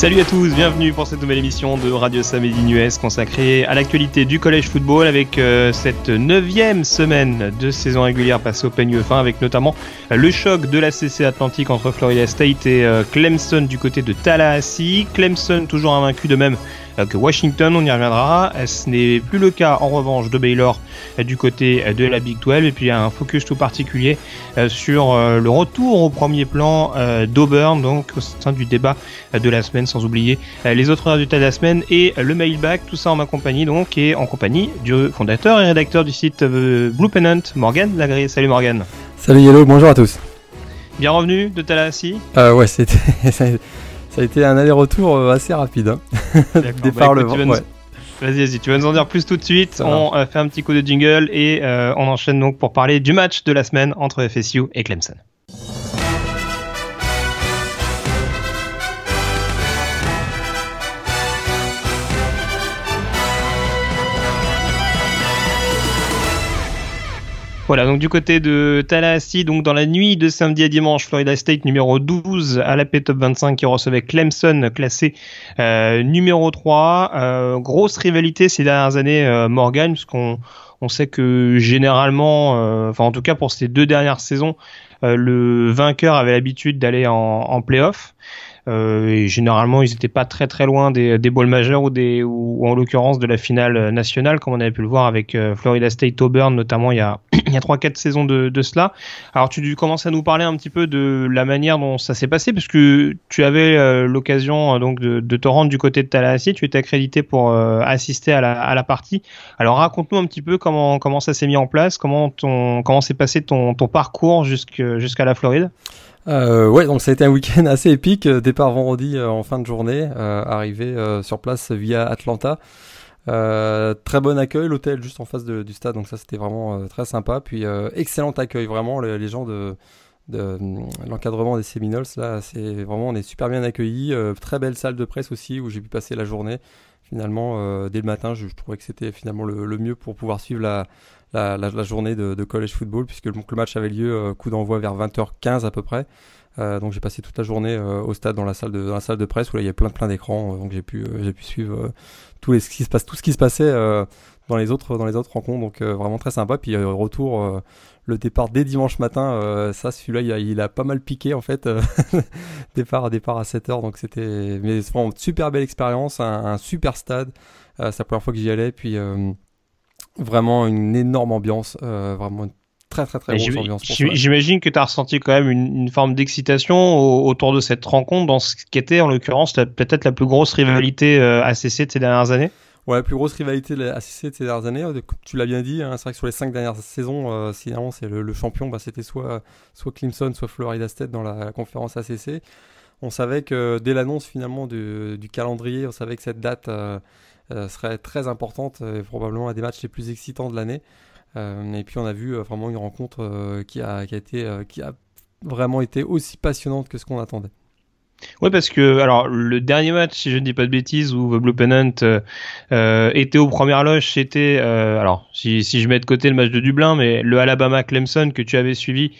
Salut à tous, bienvenue pour cette nouvelle émission de Radio Samedi US consacrée à l'actualité du collège football avec euh, cette neuvième semaine de saison régulière passée au peigne fin avec notamment le choc de la CC Atlantique entre Florida State et euh, Clemson du côté de Tallahassee. Clemson toujours invaincu de même euh, que Washington, on y reviendra. Ce n'est plus le cas en revanche de Baylor euh, du côté euh, de la Big 12 et puis un focus tout particulier sur le retour au premier plan d'Auburn, donc au sein du débat de la semaine, sans oublier les autres résultats de la semaine et le mailback, tout ça en ma compagnie donc et en compagnie du fondateur et rédacteur du site Blue Pennant, Morgan Lagré. Salut Morgan. Salut Yellow, bonjour à tous. Bien revenu de Tallahassee? Euh, Ouais, c'était Ça a été un aller-retour euh, assez rapide. Hein. Départ bah, le Vas-y, vas-y, tu vas nous en dire plus tout de suite. on euh, fait un petit coup de jingle et euh, on enchaîne donc pour parler du match de la semaine entre FSU et Clemson. Voilà, donc du côté de Tallahassee, donc dans la nuit de samedi à dimanche, Florida State numéro 12 à la P Top 25 qui recevait Clemson classé euh, numéro 3. Euh, grosse rivalité ces dernières années, euh, Morgan, puisqu'on on sait que généralement, enfin en tout cas pour ces deux dernières saisons, le vainqueur avait l'habitude d'aller en, en playoff. Et généralement, ils n'étaient pas très très loin des, des balls majeurs ou, en l'occurrence de la finale nationale, comme on avait pu le voir avec euh, Florida State Auburn, notamment il y a, il y a 3-4 saisons de, cela. Alors tu commences à nous parler un petit peu de la manière dont ça s'est passé, parce que tu avais euh, l'occasion donc de, te rendre du côté de Tallahassee, tu étais accrédité pour assister à la, partie. Alors raconte-nous un petit peu comment, comment ça s'est mis en place, comment comment s'est passé ton, ton parcours jusqu'à la Floride. Euh, ouais, donc ça a été un week-end assez épique. Euh, départ vendredi euh, en fin de journée, euh, arrivé sur place via Atlanta. très bon accueil, l'hôtel juste en face du stade, donc ça c'était vraiment très sympa. Puis excellent accueil, vraiment les, gens de, de l'encadrement des Seminoles là, c'est vraiment on est super bien accueillis. très belle salle de presse aussi où j'ai pu passer la journée. Finalement, dès le matin, je, trouvais que c'était finalement le, le, mieux pour pouvoir suivre la, la, la, journée de, de, college football, puisque le, le match avait lieu euh, coup d'envoi vers 20h15 à peu près. Euh, donc j'ai passé toute la journée euh, au stade dans la salle de dans la salle de presse où là il y a plein plein d'écrans. Donc j'ai pu j'ai pu suivre tout les ce qui se passe tout ce qui se passait dans les autres dans les autres rencontres. Donc vraiment très sympa. Puis retour le départ dès dimanche matin ça celui-là il a, il a, pas mal piqué en fait départ départ à 7h donc c'était mais vraiment super belle expérience un, un super stade. C'est la première fois que j'y allais. Puis Vraiment une énorme ambiance, euh, vraiment une très très très grosse ambiance. J'imagine que tu as ressenti quand même une, forme d'excitation autour de cette rencontre dans ce qui était en l'occurrence peut-être la plus grosse rivalité euh, ACC de ces dernières années? Ouais, la plus grosse rivalité de ACC de ces dernières années, euh, tu l'as bien dit, hein, c'est vrai que sur les cinq dernières saisons, euh, c'est le, champion, bah, c'était soit, soit Clemson, soit Florida State dans la, conférence ACC. On savait que dès l'annonce finalement du, calendrier, on savait que cette date euh, serait très importante et probablement un des matchs les plus excitants de l'année. Euh, et puis on a vu euh, vraiment une rencontre qui, a été, qui a vraiment été aussi passionnante que ce qu'on attendait. Oui, parce que alors le dernier match, si je ne dis pas de bêtises, où The Blue Pennant euh, était aux premières loges, c'était euh, alors si, si je mets de côté le match de Dublin, mais le Alabama Clemson que tu avais suivi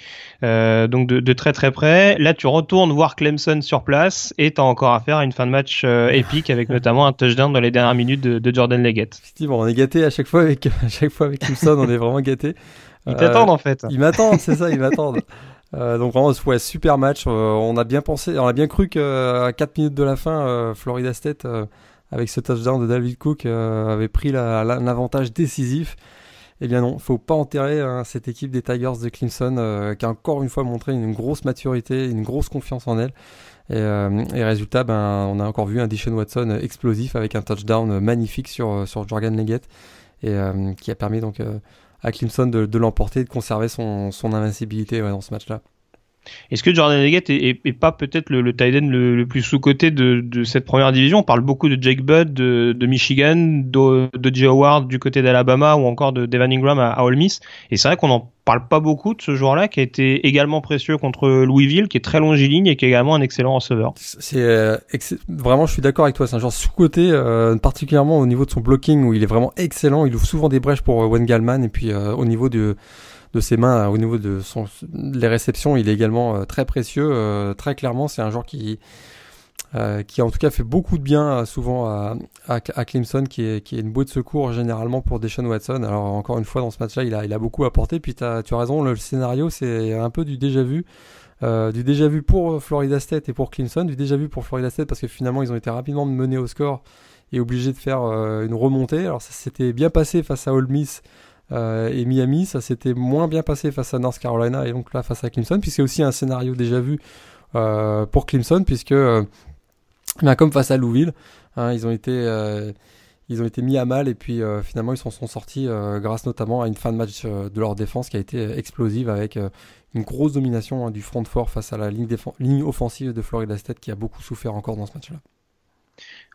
euh, donc de, de, très très près. Là, tu retournes voir Clemson sur place et t'as encore affaire à une fin de match épique avec notamment un touchdown dans les dernières minutes de, de Jordan Leggett. Effectivement, on est gâté à chaque fois avec à chaque fois avec Clemson, on est vraiment gâté. Ils t'attendent en fait. Ils m'attendent, c'est ça, ils m'attendent. Euh, donc vraiment, ouais, super match. Euh, on a bien pensé, on a bien cru qu'à 4 minutes de la fin, euh, Florida State, avec ce touchdown de David Cook, avait pris l'avantage décisif. Eh bien non, faut pas enterrer hein, cette équipe des Tigers de Clemson qui a encore une fois montré une grosse maturité, une grosse confiance en elle. Et, et résultat, ben, on a encore vu un Dishon Watson explosif avec un touchdown magnifique sur, sur Jordan Leggett et qui a permis donc à Clemson de, l'emporter et de conserver son, son invincibilité dans ce match-là. Est-ce que Jordan Leggett est, pas peut-être le, le tight end le, plus sous-coté de, cette première division? On parle beaucoup de Jake Budd de, Michigan, de, de Jay Howard du côté d'Alabama ou encore de Devin Ingram à, à Ole Miss. Et c'est vrai qu'on en parle pas beaucoup de ce joueur-là qui a été également précieux contre Louisville, qui est très longiligne et qui est également un excellent receveur. C'est euh, vraiment, je suis d'accord avec toi. C'est un joueur sous-coté, euh, particulièrement au niveau de son blocking où il est vraiment excellent. Il ouvre souvent des brèches pour euh, Wengalman et puis au niveau de de ses mains au niveau de son les réceptions, il est également euh, très précieux. Euh, très clairement, c'est un joueur qui Euh, qui en tout cas fait beaucoup de bien euh, souvent à, à, Clemson, qui est, qui est une bouée de secours généralement pour Deshaun Watson. Alors encore une fois, dans ce match-là, il a, il a beaucoup apporté. Puis as, tu as raison, le scénario, c'est un peu du déjà vu. Euh, du déjà vu pour Florida State et pour Clemson, du déjà vu pour Florida State parce que finalement ils ont été rapidement menés au score et obligés de faire une remontée. Alors ça s'était bien passé face à Ole Miss et Miami, ça s'était moins bien passé face à North Carolina et donc là face à Clemson, puis c'est aussi un scénario déjà vu pour Clemson puisque comme face à Louisville, hein, ils ont été euh, ils ont été mis à mal et puis euh, finalement ils s'en sont sortis euh, grâce notamment à une fin de match de leur défense qui a été explosive avec une grosse domination hein, du front fort face à la ligne, ligne offensive de Florida State qui a beaucoup souffert encore dans ce match-là.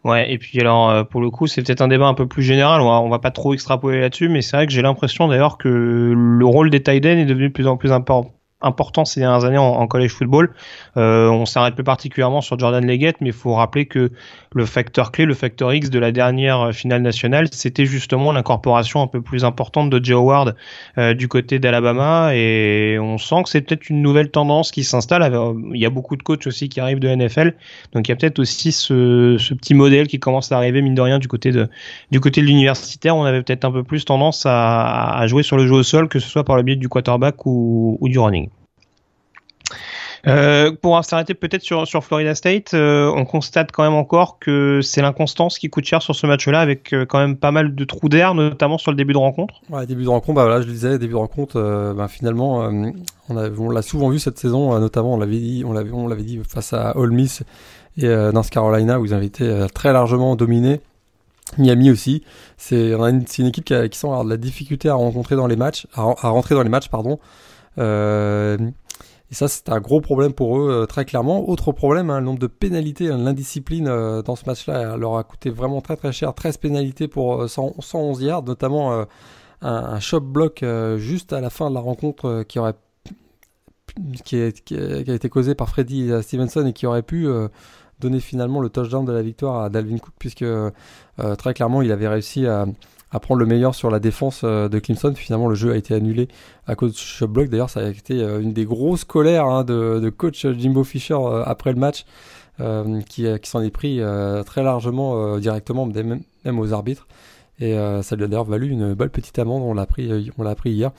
Ouais, et puis alors pour le coup, c'est peut-être un débat un peu plus général, on va, va pas trop extrapoler là-dessus, mais c'est vrai que j'ai l'impression d'ailleurs que le rôle des tight est devenu de plus en plus important important ces dernières années en, college football. Euh, on s'arrête plus particulièrement sur Jordan Leggett, mais il faut rappeler que le facteur clé, le facteur X de la dernière finale nationale, c'était justement l'incorporation un peu plus importante de Joe Howard euh, du côté d'Alabama, et on sent que c'est peut-être une nouvelle tendance qui s'installe. Il y a beaucoup de coachs aussi qui arrivent de NFL, donc il y a peut-être aussi ce, petit modèle qui commence à arriver mine de rien du côté de du côté de l'universitaire. On avait peut-être un peu plus tendance à, jouer sur le jeu au sol, que ce soit par le biais du quarterback ou du running. Euh, pour s'arrêter peut-être sur, Florida State, euh, on constate quand même encore que c'est l'inconstance qui coûte cher sur ce match-là, avec euh, quand même pas mal de trous d'air, notamment sur le début de rencontre. Ouais, début de rencontre, bah je le disais, début de rencontre, ben, finalement, on, l'a souvent vu cette saison, notamment on l'avait dit, on l'avait, dit face à Ole Miss et North Carolina où ils avaient été très largement dominés. Miami aussi, c'est une, équipe qui, a, sent de la difficulté à rencontrer dans les matchs, à, rentrer dans les matchs, pardon. Euh, et ça, c'est un gros problème pour eux, euh, très clairement. Autre problème, hein, le nombre de pénalités, hein, l'indiscipline euh, dans ce match-là leur a coûté vraiment très très cher. 13 pénalités pour 111 euh, yards, notamment un, un shot block juste à la fin de la rencontre qui aurait a, été causé par Freddy Stevenson et qui aurait pu donner finalement le touchdown de la victoire à Dalvin Cook puisque très clairement il avait réussi à, à prendre le meilleur sur la défense euh, de Clemson. Finalement, le jeu a été annulé à cause de ce bloc. D'ailleurs, ça a été euh, une des grosses colères hein, de, coach Jimbo Fisher euh, après le match, qui, s'en est pris très largement directement, même, aux arbitres. Et ça lui a d'ailleurs valu une belle petite amende. On l'a pris, on l'a appris hier.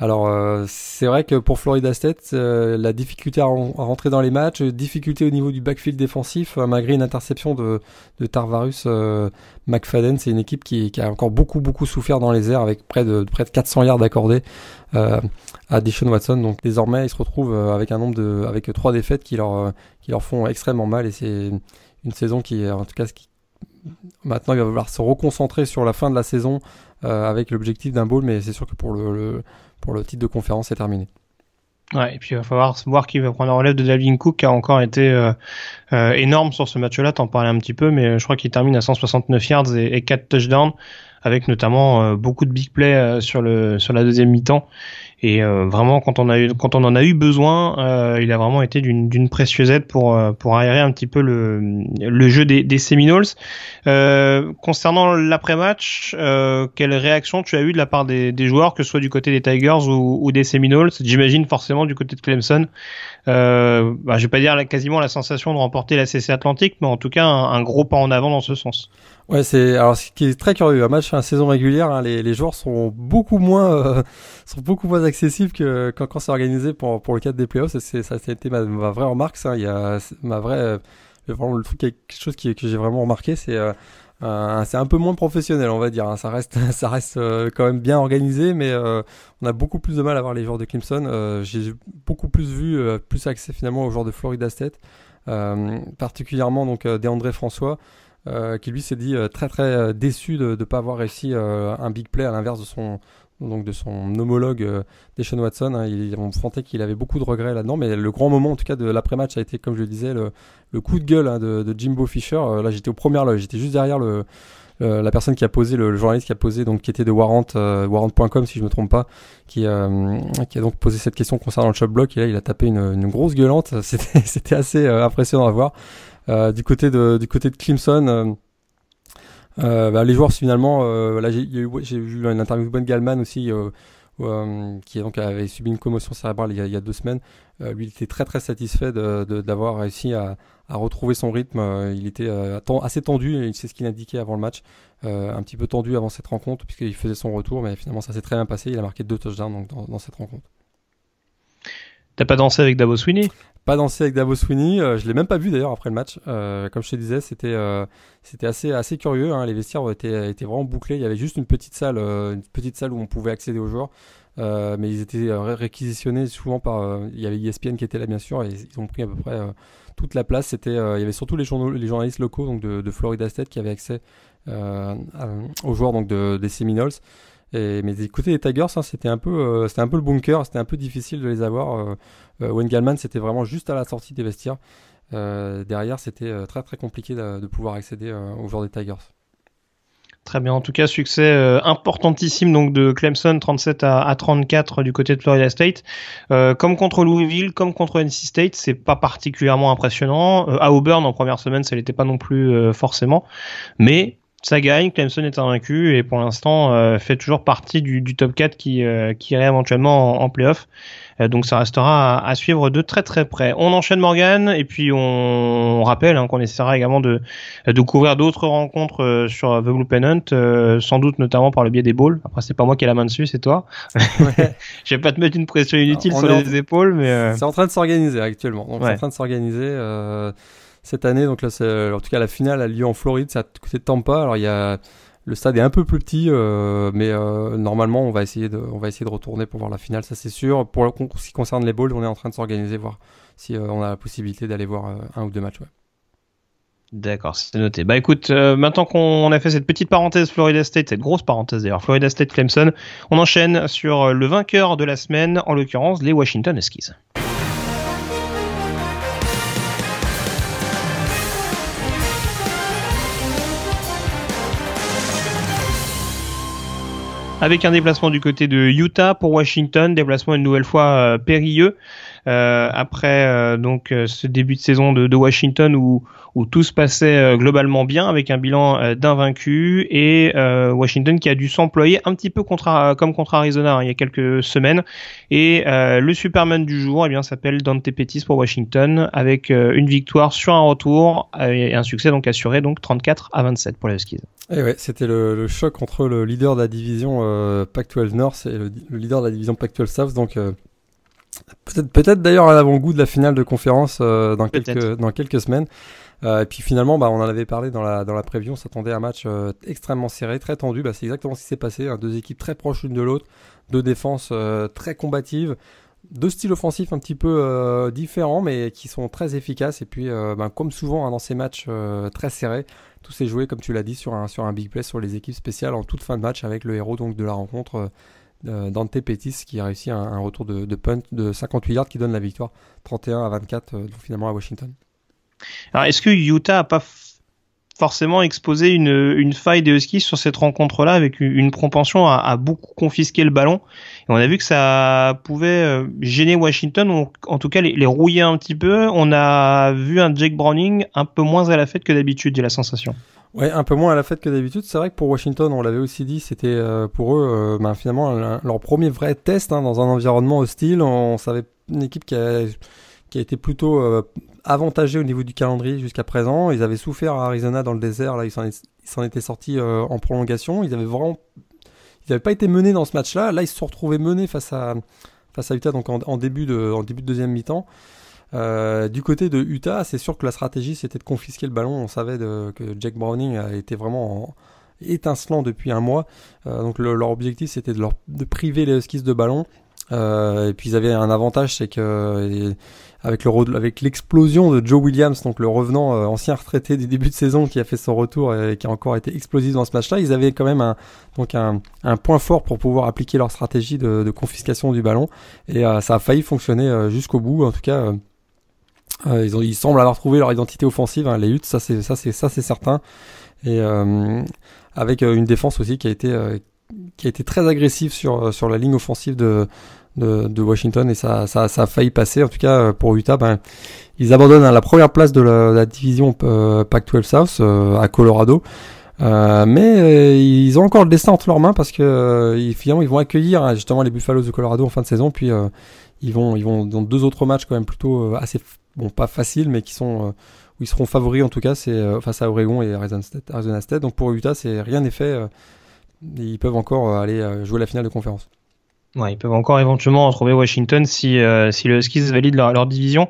Alors euh, c'est vrai que pour Florida State, euh, la difficulté à, rentrer dans les matchs, difficulté au niveau du backfield défensif, euh, malgré une interception de, de Tarvarus McFadden, c'est une équipe qui, qui, a encore beaucoup beaucoup souffert dans les airs avec près de près de 400 yards accordés à Deshaun Watson. Donc désormais ils se retrouvent avec un nombre de avec trois défaites qui leur qui leur font extrêmement mal et c'est une saison qui en tout cas qui, maintenant il va falloir se reconcentrer sur la fin de la saison avec l'objectif d'un bowl, mais c'est sûr que pour le pour le titre de conférence est terminé. Ouais, et puis il va falloir voir qui va prendre la relève de Dalvin Cook qui a encore été euh, euh, énorme sur ce match-là, t'en parlais un petit peu, mais je crois qu'il termine à 169 yards et, et 4 touchdowns, avec notamment euh, beaucoup de big plays sur, le, sur la deuxième mi-temps. Et euh, vraiment, quand on a eu, quand on en a eu besoin, euh, il a vraiment été d'une précieuse aide pour euh, pour aérer un petit peu le le jeu des, des Seminoles. concernant l'après-match, quelle réaction tu as eu de la part des, des joueurs, que ce soit du côté des Tigers ou, ou des Seminoles? J'imagine forcément du côté de Clemson. Euh, bah, je vais pas dire quasiment la sensation de remporter la CC Atlantique, mais en tout cas un, gros pas en avant dans ce sens. Ouais, c'est alors ce qui est très curieux, un match, une saison régulière, hein, les, les joueurs sont beaucoup moins euh, sont beaucoup moins accessibles que quand, quand c'est organisé pour pour le cadre des playoffs. C'est ça, ça a été ma, vraie remarque. Ça, il y a ma vraie euh, vraiment le truc quelque chose qui, que j'ai vraiment remarqué, c'est euh, euh, c'est un peu moins professionnel, on va dire. Hein. Ça reste, ça reste euh, quand même bien organisé, mais euh, on a beaucoup plus de mal à voir les joueurs de Clemson. J'ai beaucoup plus vu, plus accès finalement aux joueurs de Florida State, particulièrement donc DeAndré François. Qui lui s'est dit très très déçu de ne pas avoir réussi un big play à l'inverse de son, donc de son homologue euh, Deshaun Watson. Hein, il, on qu'il avait beaucoup de regrets là-dedans, mais le grand moment en tout cas de l'après-match a été, comme je le disais, le, coup de gueule hein, de, Jimbo Fisher. Euh, là, j'étais au premier loge, j'étais juste derrière la personne qui a posé, le, journaliste qui a posé, donc qui était de Warrant, euh, Warrant.com si je me trompe pas, qui, euh, a donc posé cette question concernant le shop block. Et là, il a tapé une, grosse gueulante. C'était assez impressionnant à voir. Du côté de, du côté de Clemson. Euh, bah, les joueurs finalement, euh, là j'ai vu une interview de Ben Galman aussi euh, qui donc avait subi une commotion cérébrale il y a, deux semaines. lui, il était très très satisfait d'avoir de, réussi à, à, retrouver son rythme. il était assez tendu, c'est ce qu'il indiquait avant le match, un petit peu tendu avant cette rencontre puisqu'il faisait son retour, mais finalement ça s'est très bien passé. Il a marqué deux touchdowns donc, dans cette rencontre. T'as pas dansé avec Davos Sweeney? Pas dansé avec Davos Sweeney. Euh, je l'ai même pas vu d'ailleurs après le match. Euh, comme je te disais, c'était euh, assez curieux. Hein. Les vestiaires étaient étaient vraiment bouclés. Il y avait juste une petite salle, une petite salle où on pouvait accéder aux joueurs. mais ils étaient réquisitionnés souvent par. il y avait ESPN qui était là bien sûr et ils ont pris à peu près toute la place. Il y avait surtout les, journalistes locaux de, Florida State qui avaient accès aux joueurs donc de, des Seminoles. Et, mais écoutez, les Tigers, hein, c'était un peu, euh, c'était un peu le bunker, c'était un peu difficile de les avoir. Euh, euh Wayne c'était vraiment juste à la sortie des vestiaires. Euh, derrière, c'était très très compliqué de, pouvoir accéder aux joueurs des Tigers. Très bien. En tout cas, succès importantissime donc de Clemson 37 à, 34 du côté de Florida State. comme contre Louisville, comme contre NC State, c'est pas particulièrement impressionnant. à Auburn en première semaine, ça l'était pas non plus forcément, mais ça gagne, Clemson est invaincu et pour l'instant euh, fait toujours partie du, top 4 qui, euh, qui irait éventuellement en, playoff. Euh, donc ça restera à, suivre de très très près. On enchaîne Morgan et puis on, rappelle hein, qu'on essaiera également de, de couvrir d'autres rencontres sur The Blue Pennant, sans doute notamment par le biais des balls. Après c'est pas moi qui ai la main dessus, c'est toi. Ouais. Je vais pas te mettre une pression inutile sur les épaules, mais c'est en train de s'organiser actuellement. Donc c'est en train de s'organiser cette année. Donc là, en tout cas, la finale a lieu en Floride, c'est à côté de Tampa. Alors il y a le stade est un peu plus petit, euh, mais euh, normalement, on va essayer de, on va essayer de retourner pour voir la finale, ça c'est sûr. Pour ce qui concerne les bowls, on est en train de s'organiser, voir si euh, on a la possibilité d'aller voir un ou deux matchs. D'accord, c'est noté. Bah écoute, maintenant qu'on a fait cette petite parenthèse Florida State, cette grosse parenthèse d'ailleurs, Florida State Clemson, on enchaîne sur le vainqueur de la semaine, en l'occurrence les Washington Huskies. Avec un déplacement du côté de Utah pour Washington, déplacement une nouvelle fois euh, périlleux. Euh, après euh, donc ce début de saison de, Washington où, tout se passait globalement bien avec un bilan d'invaincu et Washington qui a dû s'employer un petit peu comme contre Arizona hein, il y a quelques semaines et le Superman du jour eh bien s'appelle Dante Pettis pour Washington avec une victoire sur un retour et un succès donc assuré donc 34 à 27 pour les Huskies. Et ouais, c'était le, choc entre le leader de la division euh, Pac-12 North et le, leader de la division Pac-12 South. Donc euh, peut-être peut-être d'ailleurs à l'avant-goût de la finale de conférence euh, dans quelques dans quelques semaines. Euh, et puis finalement, bah, on en avait parlé dans la dans la preview. On s'attendait à un match extrêmement serré, très tendu. Bah, c'est exactement ce qui s'est passé. Hein. Deux équipes très proches l'une de l'autre, deux défenses très combatives deux styles offensifs un petit peu euh, différents, mais qui sont très efficaces. Et puis, euh, ben, comme souvent hein, dans ces matchs euh, très serrés, tout s'est joué, comme tu l'as dit, sur un, sur un big play sur les équipes spéciales en toute fin de match avec le héros donc, de la rencontre, Dante Pettis, qui a réussi un, retour de, punt de 58 yards qui donne la victoire 31 à 24, donc finalement à Washington. Alors, est-ce que Utah a pas forcément exposé une, faille des Huskies sur cette rencontre-là avec une propension à, à, beaucoup confisquer le ballon? Et on a vu que ça pouvait euh, gêner Washington, ou en tout cas les, les, rouiller un petit peu. On a vu un Jake Browning un peu moins à la fête que d'habitude, j'ai la sensation. Ouais, un peu moins à la fête que d'habitude. C'est vrai que pour Washington, on l'avait aussi dit, c'était euh, pour eux, euh, ben, finalement, leur premier vrai test hein, dans un environnement hostile. On savait une équipe qui a été plutôt euh, avantagé au niveau du calendrier jusqu'à présent. Ils avaient souffert à Arizona dans le désert, là ils s'en étaient sortis euh, en prolongation. Ils n'avaient pas été menés dans ce match-là. Là ils se sont retrouvés menés face à Utah donc en début de deuxième mi-temps. Euh, du côté de Utah, c'est sûr que la stratégie c'était de confisquer le ballon. On savait que Jack Browning été vraiment étincelant depuis un mois. donc leur objectif c'était de, leur, de priver les Huskies de ballon. et puis ils avaient un avantage, c'est que avec le avec l'explosion de Joe Williams, donc le revenant euh, ancien retraité du début de saison qui a fait son retour et qui a encore été explosif dans ce match-là, ils avaient quand même un donc un, un, point fort pour pouvoir appliquer leur stratégie de, de confiscation du ballon et euh, ça a failli fonctionner euh, jusqu'au bout. En tout cas, ils, ont, ils semblent avoir trouvé leur identité offensive, hein, les Utes, ça c'est ça c'est ça c'est certain et avec une défense aussi qui a été qui a été très agressive sur sur la ligne offensive de de, Washington et ça, ça, ça, a failli passer. En tout cas, euh, pour Utah, ben, ils abandonnent la première place de la, division euh, Pac-12 South euh, à Colorado. mais ils ont encore le destin entre leurs mains parce que finalement ils vont accueillir hein, justement les Buffaloes de Colorado en fin de saison, puis ils vont ils vont dans deux autres matchs quand même plutôt assez bon pas faciles, mais qui sont où ils seront favoris en tout cas, c'est face à Oregon et Arizona State. Donc pour Utah, c'est rien n'est fait. ils peuvent encore aller jouer la finale de conférence. Ouais, ils peuvent encore éventuellement retrouver Washington si, euh, si le Huskies valide leur, division.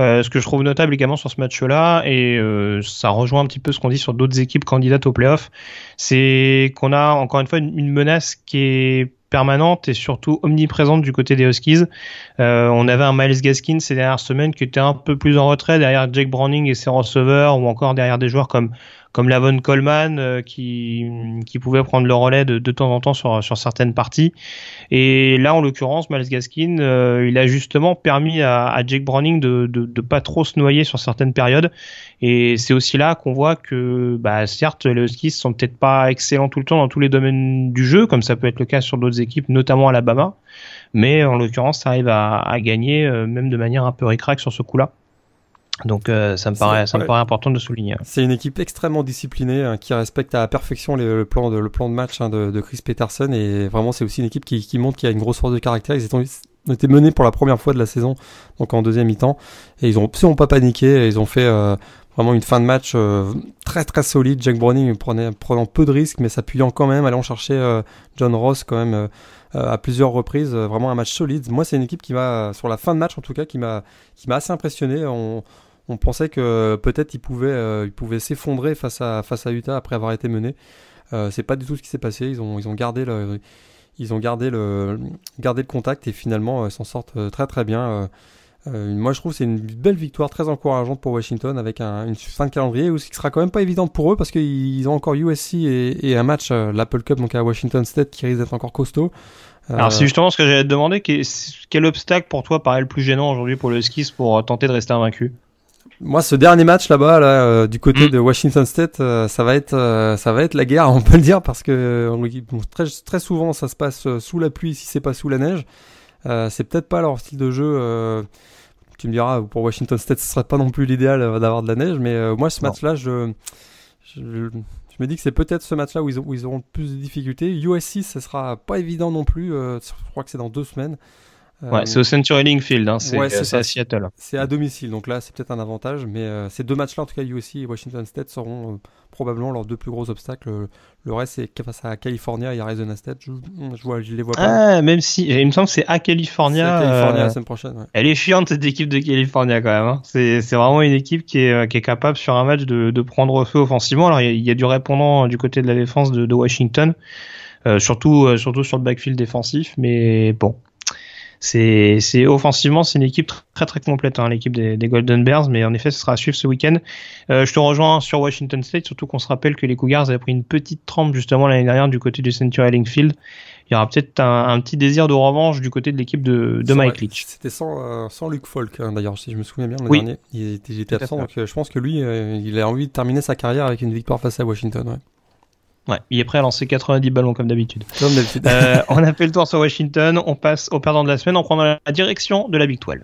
Euh, ce que je trouve notable également sur ce match-là, et euh, ça rejoint un petit peu ce qu'on dit sur d'autres équipes candidates au playoff, c'est qu'on a encore une fois une, menace qui est permanente et surtout omniprésente du côté des Huskies. Euh, on avait un Miles Gaskin ces dernières semaines qui était un peu plus en retrait derrière Jake Browning et ses receveurs ou encore derrière des joueurs comme comme Lavon Coleman euh, qui, qui pouvait prendre le relais de, de temps en temps sur, sur certaines parties. Et là, en l'occurrence, Miles Gaskin, euh, il a justement permis à, à Jake Browning de, de, pas trop se noyer sur certaines périodes. Et c'est aussi là qu'on voit que, bah, certes, les Huskies sont peut-être pas excellents tout le temps dans tous les domaines du jeu, comme ça peut être le cas sur d'autres équipes, notamment Alabama. Mais en l'occurrence, ça arrive à, à gagner, euh, même de manière un peu ricrac sur ce coup-là. Donc euh, ça me paraît, ça me paraît important de souligner. C'est une équipe extrêmement disciplinée hein, qui respecte à la perfection le, plan de le plan de match hein, de, de, Chris Peterson et vraiment c'est aussi une équipe qui, qui montre qu'il y a une grosse force de caractère. Ils ont, été menés pour la première fois de la saison, donc en deuxième mi-temps, et ils ont absolument pas paniqué. ils ont fait euh, vraiment une fin de match euh, très très solide. Jack Browning prenait, prenant peu de risques, mais s'appuyant quand même, allant chercher John Ross quand même à plusieurs reprises. vraiment un match solide. Moi, c'est une équipe qui m'a sur la fin de match en tout cas qui m'a qui m'a assez impressionné. On, on pensait que peut-être il pouvait, euh, s'effondrer face à, face à Utah après avoir été mené. Euh, c'est pas du tout ce qui s'est passé. Ils ont, ils ont gardé le, ils ont gardé le, contact et finalement euh, s'en sortent très très bien. moi, je trouve c'est une belle victoire très encourageante pour Washington avec une fin de calendrier qui sera quand même pas évidente pour eux parce qu'ils ont encore USC et, un match, l'Apple Cup, à Washington State, qui risque d'être encore costaud. Alors, c'est justement ce que j'allais te demander. Quel obstacle pour toi paraît le plus gênant aujourd'hui pour le Skis pour tenter de rester invaincu? Moi, ce dernier match là-bas, là, euh, du côté mm. de Washington State, euh, ça va être, euh, ça va être la guerre, on peut le dire, parce que très, très souvent, ça se passe sous la pluie, si c'est pas sous la neige. c'est peut-être pas leur style de jeu. tu me diras, pour Washington State, ce serait pas non plus l'idéal d'avoir de la neige, mais moi, ce match-là, je, je, me dis que c'est peut-être ce match-là où ils, où ils auront plus de difficultés. USC, ce sera pas évident non plus. je crois que c'est dans deux semaines. Ouais, c'est au Century Link Field, hein, c'est à Seattle. C'est à domicile, donc là c'est peut-être un avantage, mais euh, ces deux matchs-là, en tout cas USC et Washington State, seront euh, probablement leurs deux plus gros obstacles. Le reste, c'est face à California et Arizona State. Je, je, vois, je les vois pas. Ah, même si, il me semble que c'est à California. La euh, semaine prochaine. Ouais. Elle est chiante cette équipe de California quand même. Hein. C'est vraiment une équipe qui est, qui est capable sur un match de, de prendre feu offensivement. Alors il y, y, a du répondant du côté de la défense de, de Washington. Euh, surtout, surtout sur le backfield défensif, mais bon, c'est c'est offensivement c'est une équipe très très complète hein, l'équipe des, des, Golden Bears mais en effet ce sera à suivre ce week-end euh, je te rejoins sur Washington State surtout qu'on se rappelle que les Cougars avaient pris une petite trempe justement l'année dernière du côté du Century Link Field il y aura peut-être un, petit désir de revanche du côté de l'équipe de, de Mike Leach. C'était sans, euh, sans Luke Falk, hein, d'ailleurs, si je me souviens bien, le dernier. Il était, il était absent, donc euh, je pense que lui, il a envie de terminer sa carrière avec une victoire face à Washington. Ouais. Ouais, il est prêt à lancer 90 ballons comme d'habitude. euh, on a fait le tour sur Washington, on passe au perdant de la semaine en prenant la direction de la Big 12.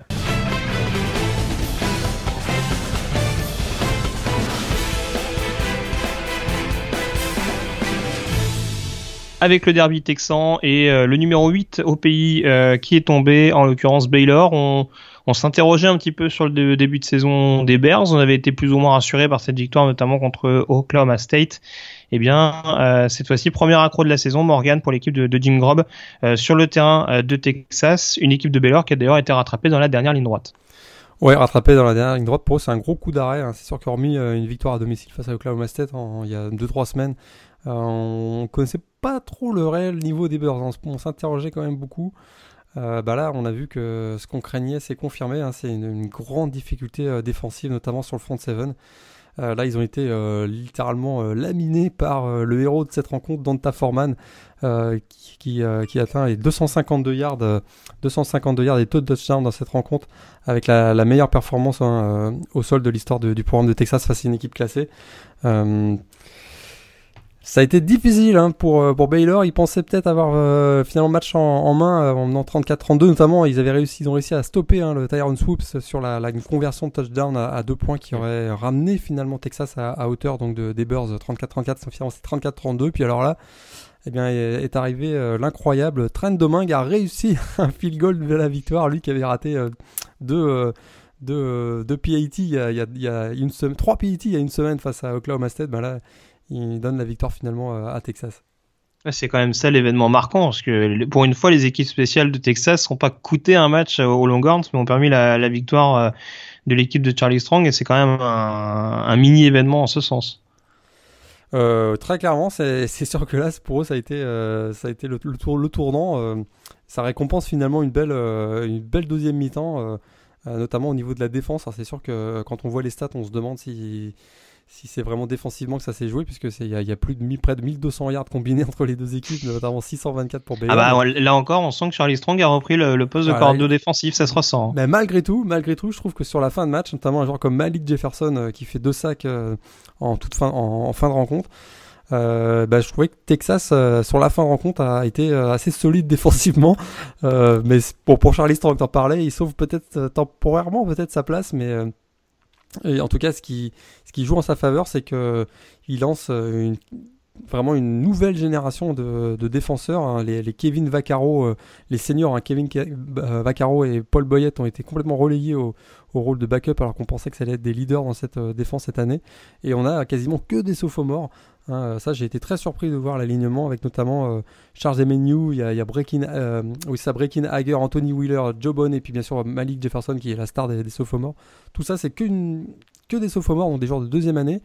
avec le derby texan et euh, le numéro 8 au pays euh, qui est tombé, en l'occurrence Baylor. On, on s'interrogeait un petit peu sur le début de saison des Bears. On avait été plus ou moins rassuré par cette victoire, notamment contre Oklahoma State eh bien, euh, cette fois-ci, premier accro de la saison, Morgan pour l'équipe de, Jim Grob euh, sur le terrain euh, de Texas, une équipe de Baylor qui a d'ailleurs été rattrapée dans la dernière ligne droite. Ouais, rattrapée dans la dernière ligne droite, pour eux, c'est un gros coup d'arrêt. Hein. C'est sûr qu'hormis une victoire à domicile face à Oklahoma State il y a 2-3 semaines, on connaissait pas trop le réel niveau des Bears. On, s'interrogeait quand même beaucoup. bah là, on a vu que ce qu'on craignait, c'est confirmé. Hein. c'est une, grande difficulté défensive, notamment sur le front 7. Euh, là, ils ont été euh, littéralement euh, laminés par le héros de cette rencontre, Danta Foreman, qui, qui, qui, atteint les 252 yards, 252 yards et taux de touchdown dans cette rencontre, avec la, la meilleure performance hein, au sol de l'histoire du programme de Texas face à une équipe classée. Ça a été difficile hein, pour, euh, pour Baylor. Ils pensaient peut-être avoir euh, finalement le match en, main euh, en menant 34-32 notamment. Ils avaient réussi, ils ont réussi à stopper hein, le Tyron Swoops sur la, la conversion de touchdown à, deux points qui aurait ramené finalement Texas à, hauteur donc de, des Bears 34-34. Finalement c'est 34-32. Puis alors là, eh bien est arrivé l'incroyable Trent Domingue a réussi un field goal de la victoire. Lui qui avait raté deux de, de PAT il y a, il y a une semaine, trois PAT il y a une semaine face à Oklahoma State, ben là, il donne la victoire finalement euh, à Texas. C'est quand même ça l'événement marquant, parce que pour une fois, les équipes spéciales de Texas n'ont pas coûté un match aux Longhorns, mais ont permis la, victoire euh, de l'équipe de Charlie Strong, et c'est quand même un, mini-événement en ce sens. Euh, très clairement, c'est sûr que là, pour eux, ça a été, ça a été le, tour, le tournant. ça récompense finalement une belle, une belle deuxième mi-temps, notamment au niveau de la défense. C'est sûr que quand on voit les stats, on se demande si si c'est vraiment défensivement que ça s'est joué, puisque il y, a plus de près de 1200 yards combinés entre les deux équipes, notamment 624 pour Baylor. Ah bah, là encore, on sent que Charlie Strong a repris le, poste de voilà, défensif, ça se ressent. Hein. Mais malgré tout, malgré tout, je trouve que sur la fin de match, notamment un joueur comme Malik Jefferson euh, qui fait deux sacs euh, en toute fin, en, fin de rencontre. Euh, bah, je trouvais que Texas sur la fin de rencontre a été assez solide défensivement mais pour, pour Charlie Strong t'en parlais il sauve peut-être temporairement peut-être sa place mais et en tout cas, ce qui, joue en sa faveur, c'est qu'il lance euh, vraiment une nouvelle génération de, défenseurs. Hein. Les, Kevin Vaccaro, euh, les seniors, hein, Kevin euh, Vaccaro et Paul Boyette ont été complètement relayés au, au rôle de backup alors qu'on pensait que ça allait être des leaders dans cette défense cette année. Et on a quasiment que des sophomores. Hein, ça, j'ai été très surpris de voir l'alignement avec notamment Charles Emenu, il y a, il y a Breakin, oui, ça Breakin Hager, Anthony Wheeler, Joe Bonne et puis bien sûr Malik Jefferson qui est la star des, des sophomores. Tout ça, c'est que, que des sophomores, donc des joueurs de deuxième année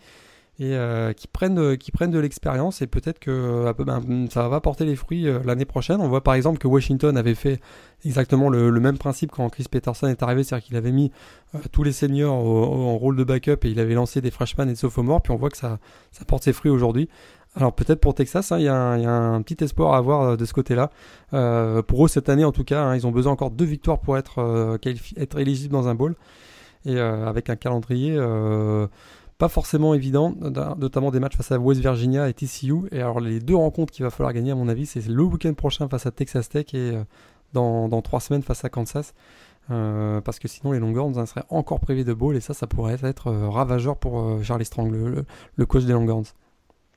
et euh, qui prennent euh, qui prennent de l'expérience et peut-être que euh, ben, ça va porter les fruits l'année prochaine. On voit par exemple que Washington avait fait exactement le, même principe quand Chris Peterson est arrivé, c'est-à-dire qu'il avait mis tous les seniors en rôle de backup et il avait lancé des freshmen et des sophomores, puis on voit que ça ça porte ses fruits aujourd'hui. Alors peut-être pour Texas, hein, il y, a un petit espoir à avoir de ce côté-là. pour eux cette année en tout cas, hein, ils ont besoin encore de deux victoires pour être, être éligibles dans un bowl. Et avec un calendrier pas forcément évident, notamment des matchs face à West Virginia et TCU. Et alors les deux rencontres qu'il va falloir gagner à mon avis, c'est le week-end prochain face à Texas Tech et euh, dans, trois semaines face à Kansas. Euh, parce que sinon les Longhorns hein, seraient encore privés de bowl et ça, ça pourrait être euh, ravageur pour Charlie Strong, le, coach des Longhorns.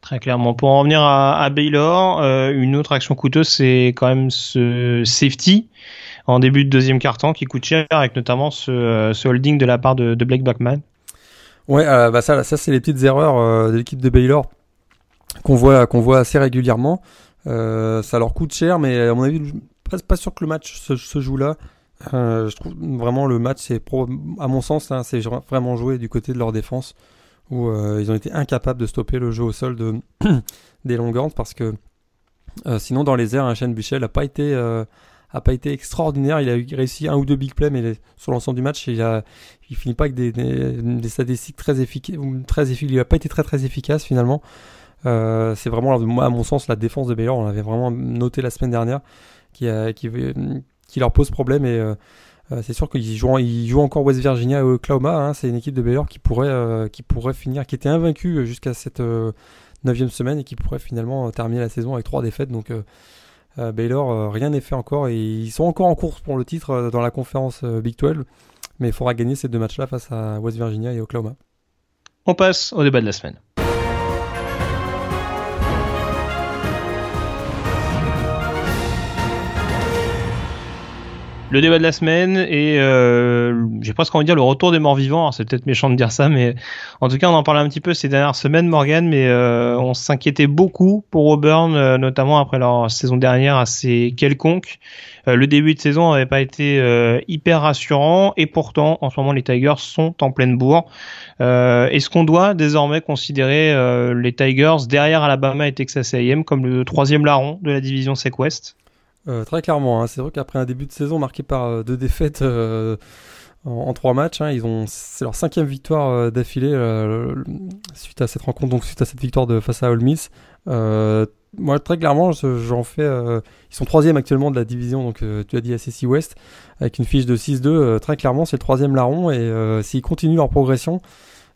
Très clairement. Pour en revenir à, Baylor, une autre action coûteuse, c'est quand même ce safety en début de deuxième quart-temps qui coûte cher, avec notamment ce, holding de la part de, de Blake Buckman. Ouais, euh, bah ça, ça c'est les petites erreurs euh, de l'équipe de Baylor qu'on voit, qu'on voit assez régulièrement. Euh, ça leur coûte cher, mais à mon avis, pas, pas sûr que le match se, joue là. je trouve vraiment le match, c'est à mon sens, hein, c'est vraiment joué du côté de leur défense où ils ont été incapables de stopper le jeu au sol de des Longhorns parce que sinon dans les airs, un Shane Buchel n'a pas été a pas été extraordinaire. Il a réussi un ou deux big plays, mais sur l'ensemble du match, il a, finit pas avec des, statistiques très efficaces, très efficaces. Il a pas été très très efficace finalement. Euh, c'est vraiment, à mon sens, la défense de Baylor. On l'avait vraiment noté la semaine dernière, qui, leur pose problème et euh, euh, c'est sûr qu'ils jouent, ils jouent encore West Virginia et Oklahoma. Hein. c'est une équipe de Baylor qui pourrait, qui pourrait finir, qui était invaincue jusqu'à cette neuvième semaine et qui pourrait finalement terminer la saison avec trois défaites. Donc Baylor, euh, rien n'est fait encore et ils sont encore en course pour le titre euh, dans la conférence Big 12, mais il faudra gagner ces deux matchs-là face à West Virginia et Oklahoma. On passe au débat de la semaine. Le débat de la semaine et euh, j'ai presque envie de dire le retour des morts vivants. C'est peut-être méchant de dire ça, mais en tout cas, on en parlait un petit peu ces dernières semaines, Morgan. Mais euh, on s'inquiétait beaucoup pour Auburn, euh, notamment après leur saison dernière assez quelconque. le début de saison n'avait pas été hyper rassurant et pourtant, en ce moment, les Tigers sont en pleine bourre. Est-ce qu'on doit désormais considérer les Tigers derrière Alabama et Texas A&M comme le troisième larron de la division SEC West? Euh, très clairement, hein. c'est vrai qu'après un début de saison marqué par euh, deux défaites euh, en, trois matchs, hein, ils ont c'est leur cinquième victoire d'affilée suite à cette rencontre, donc suite à cette victoire de face à Ole Miss. moi, très clairement, j'en fais. ils sont troisième actuellement de la division, donc tu as dit SEC West, avec une fiche de 6-2. très clairement, c'est le troisième larron, et s'ils continuent leur progression,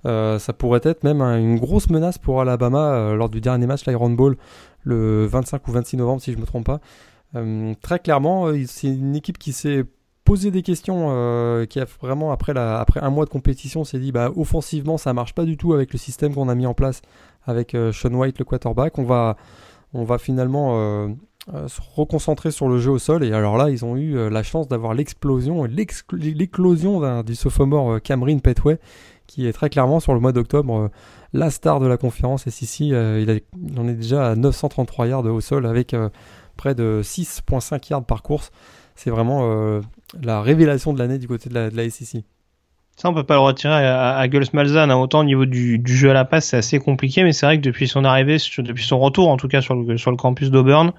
ça pourrait être même une grosse menace pour Alabama lors du dernier match l'Iron Bowl le 25 ou 26 novembre si je me trompe pas. Très clairement, c'est une équipe qui s'est posé des questions, qui a vraiment après, un mois de compétition s'est dit bah offensivement ça marche pas du tout avec le système qu'on a mis en place avec Sean White le quarterback. On va finalement euh, se reconcentrer sur le jeu au sol. Et alors là, ils ont eu euh, la chance d'avoir l'explosion, l'éclosion du sophomore euh, Cameron Petway, qui est très clairement sur le mois d'octobre la star de la conférence SEC. il, en est déjà à 933 yards au sol avec près de 6.5 yards par course. C'est vraiment la révélation de l'année du côté de la, de SEC. Ça, on peut pas le retirer à, à Malzahn. Hein. Autant au niveau du, jeu à la passe, c'est assez compliqué, mais c'est vrai que depuis son arrivée, depuis son retour, en tout cas sur le, campus d'Auburn,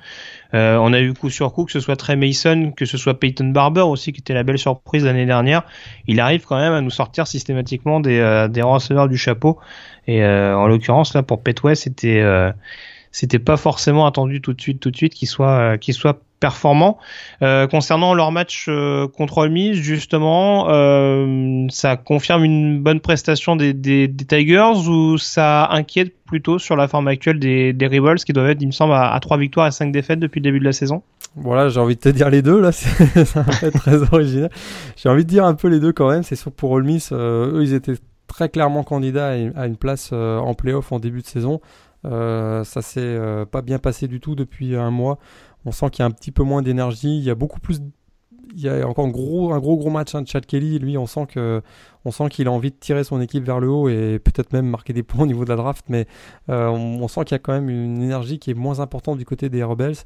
euh, on a eu coup sur coup, que ce soit Trey Mason, que ce soit Peyton Barber aussi, qui était la belle surprise l'année dernière. Il arrive quand même à nous sortir systématiquement des, euh, receveurs du chapeau. Et euh, en l'occurrence, là, pour Petway, c'était c'était pas forcément attendu tout de suite, tout de suite qu'il soit qu'il soit performant. Euh, concernant leur match euh, contre Ole Miss, justement, euh, ça confirme une bonne prestation des, Tigers ou ça inquiète plutôt sur la forme actuelle des, Rebels qui doivent être, il me semble, à, 3 victoires et 5 défaites depuis le début de la saison? Voilà, j'ai envie de te dire les deux, là, être très original. J'ai envie de dire un peu les deux quand même, c'est sûr pour Ole eux, ils étaient très clairement candidats à une, place en playoff en début de saison. Ça s'est pas bien passé du tout depuis un mois. On sent qu'il y a un petit peu moins d'énergie. Il y a beaucoup plus. Il y a encore un gros, un gros, gros match hein, de Chad Kelly. Lui, on sent que, on sent qu'il a envie de tirer son équipe vers le haut et peut-être même marquer des points au niveau de la draft. Mais euh, on, sent qu'il y a quand même une énergie qui est moins importante du côté des Rebels.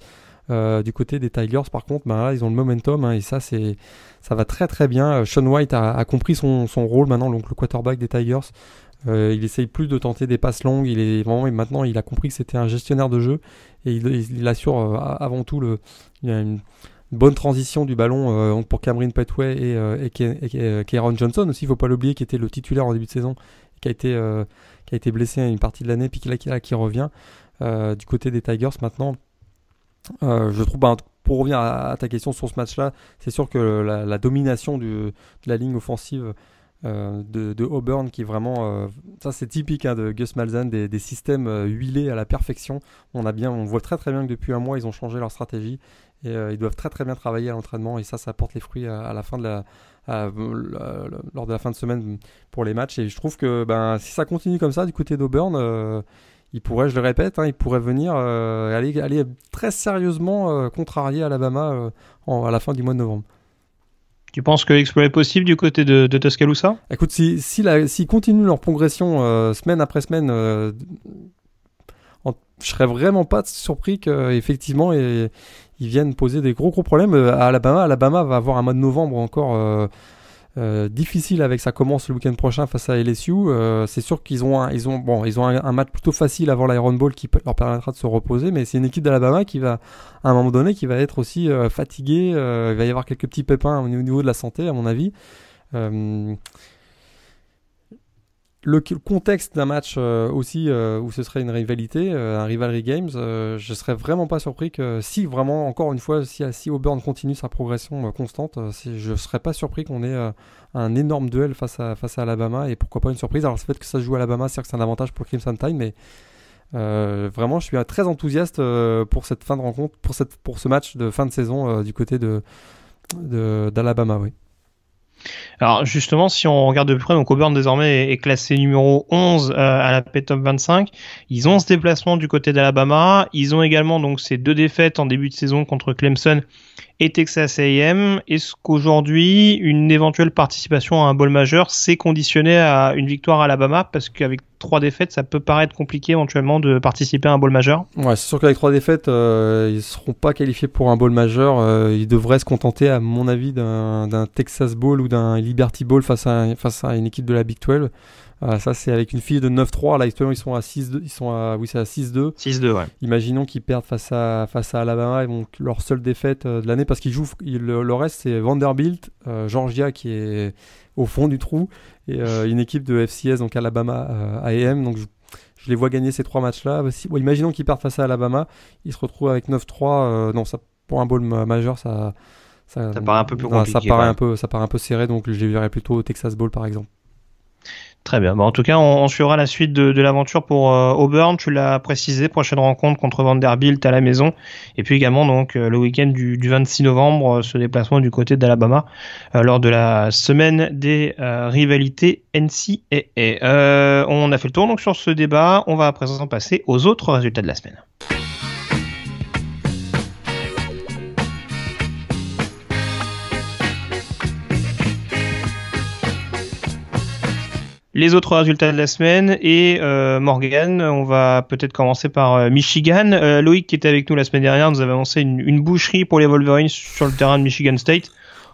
Euh, du côté des Tigers, par contre, ben là, ils ont le momentum hein, et ça, c'est, ça va très très bien. Euh, Sean White a, compris son, son, rôle maintenant, donc le quarterback des Tigers. Euh, il essaye plus de tenter des passes longues. Il est vraiment maintenant, il a compris que c'était un gestionnaire de jeu et il, assure euh, avant tout une bonne transition du ballon euh, pour Cameron Petway et, et, Kieron Johnson aussi. Il faut pas l'oublier, qui était le titulaire en début de saison, qui a été qui a été blessé une partie de l'année, puis qui, qui, qui revient du côté des Tigers maintenant. je trouve, ben, pour revenir à, ta question sur ce match-là, c'est sûr que la, domination de la ligne offensive euh, de, Auburn qui vraiment euh, ça c'est typique hein, de Gus Malzahn des, systèmes euh, huilés à la perfection on voit très très bien que depuis un mois ils ont changé leur stratégie et ils doivent très très bien travailler à l'entraînement et ça ça apporte les fruits à, la fin de la lors de la fin de semaine pour les matchs et je trouve que ben si ça continue comme ça du côté d'Auburn il pourrait, je le répète, hein, il pourrait venir aller très sérieusement contrarier Alabama à la fin du mois de novembre. Tu penses que l'exploit est possible du côté de, Tuscaloosa? Écoute, s'ils si, si continuent leur progression euh, semaine après semaine, euh, je serais vraiment pas surpris qu'effectivement ils viennent poser des gros gros problèmes à Alabama. Alabama va avoir un mois de novembre encore euh, difficile avec ça commence le week-end prochain face à LSU. Euh, c'est sûr qu'ils ont, un, ils ont, bon, ils ont un, match plutôt facile avant l'Iron Bowl qui leur permettra de se reposer, mais c'est une équipe d'Alabama qui va, à un moment donné, qui va être aussi euh, fatiguée. il va y avoir quelques petits pépins au niveau de la santé, à mon avis le contexte d'un match euh, aussi euh, où ce serait une rivalité, euh, un rivalry games, je serais vraiment pas surpris que si vraiment encore une fois si, si Auburn continue sa progression constante, je serais pas surpris qu'on ait un énorme duel face à Alabama et pourquoi pas une surprise. Alors le fait que ça joue à Alabama, c'est que c'est un avantage pour Crimson Tide, mais vraiment je suis très enthousiaste pour cette fin de rencontre, pour cette pour ce match de fin de saison du côté de d'Alabama, oui. Alors justement, si on regarde de plus près, donc Auburn désormais est classé numéro 11 euh, à la P-Top 25. Ils ont ce déplacement du côté d'Alabama. Ils ont également donc ces deux défaites en début de saison contre Clemson et Texas A&M. Est-ce qu'aujourd'hui, une éventuelle participation à un bowl majeur, c'est conditionné à une victoire à Alabama? Parce qu'avec trois défaites, ça peut paraître compliqué éventuellement de participer à un bowl majeur. Ouais, c'est sûr qu'avec trois défaites, euh, ils seront pas qualifiés pour un bowl majeur. Euh, ils devraient se contenter, à mon avis, d'un Texas Bowl ou d'un Liberty Bowl face à, face à une équipe de la Big 12. Ah, ça, c'est avec une fille de 9-3. Là, ils sont à 6-2. Ils sont à, oui, c'est à 6-2. 6-2, ouais. Imaginons qu'ils perdent face à, face à Alabama. Ils vont leur seule défaite euh, de l'année parce qu'ils jouent. le, reste, c'est Vanderbilt, euh, Georgia qui est au fond du trou et euh, une équipe de FCS, donc Alabama AM. Donc, je, les vois gagner ces trois matchs-là. Si, imaginons qu'ils perdent face à Alabama. Ils se retrouvent avec 9-3. non, ça, pour un bowl majeur, ça. Ça, paraît un peu plus compliqué. ça, paraît un peu, ça paraît un peu serré, donc je les verrais plutôt au Texas Bowl par exemple. Très bien. Bon, en tout cas, on, suivra la suite de, l'aventure pour euh, Auburn. Tu l'as précisé, prochaine rencontre contre Vanderbilt à la maison. Et puis également donc euh, le week-end du, 26 novembre, euh, ce déplacement du côté d'Alabama lors de la semaine des rivalités NCAA. on a fait le tour donc sur ce débat. On va à présent passer aux autres résultats de la semaine. Les autres résultats de la semaine et euh, Morgan, on va peut-être commencer par euh, Michigan. Euh, Loïc qui était avec nous la semaine dernière nous avait annoncé une, boucherie pour les Wolverines sur le terrain de Michigan State.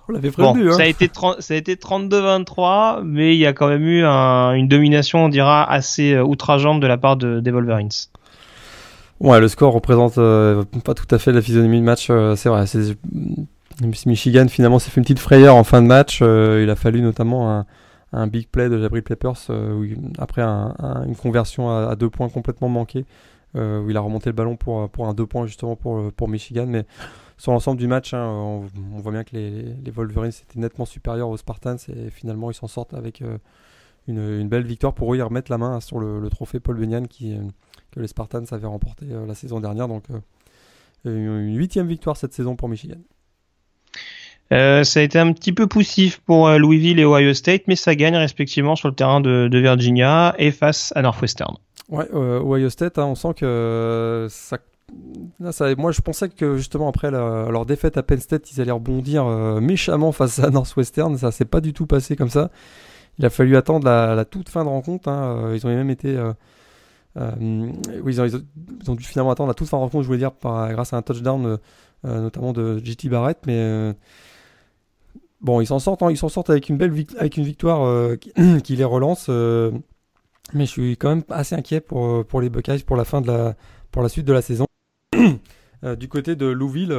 On l'avait prévu. hein. Ça a été ça a été 32-23, mais il y a quand même eu une domination, on dira, assez outrageante de la part de, des Wolverines. Ouais, le score représente pas tout à fait la physionomie de match. c'est vrai. Michigan finalement s'est fait une petite frayeur en fin de match. il a fallu notamment un un big play de Jabril Peppers euh, après une conversion à, deux points complètement manquée euh, où il a remonté le ballon pour, pour un deux points justement pour, pour Michigan. Mais sur l'ensemble du match hein, on, voit bien que les, les, Wolverines étaient nettement supérieurs aux Spartans et finalement ils s'en sortent avec euh, une, belle victoire. Pour eux ils remettent la main sur le, trophée Paul Bunyan que les Spartans avaient remporté la saison dernière. Donc une huitième victoire cette saison pour Michigan. Euh, ça a été un petit peu poussif pour euh, Louisville et Ohio State, mais ça gagne respectivement sur le terrain de, Virginia et face à Northwestern. Ouais, euh, Ohio State, hein, on sent que ça, moi je pensais que justement après leur défaite à Penn State, ils allaient rebondir méchamment face à Northwestern. Ça s'est pas du tout passé comme ça. Il a fallu attendre la, toute fin de rencontre. Hein. Ils ont même été ils ont, dû finalement attendre la toute fin de rencontre, je voulais dire, grâce à un touchdown, notamment de JT Barrett, mais Bon, ils s'en sortent, hein, ils s'en sortent avec une belle avec une victoire euh, qui, les relance. Euh, mais je suis quand même assez inquiet pour, euh, pour les Buckeyes pour la fin de la pour la suite de la saison. du côté de Louisville,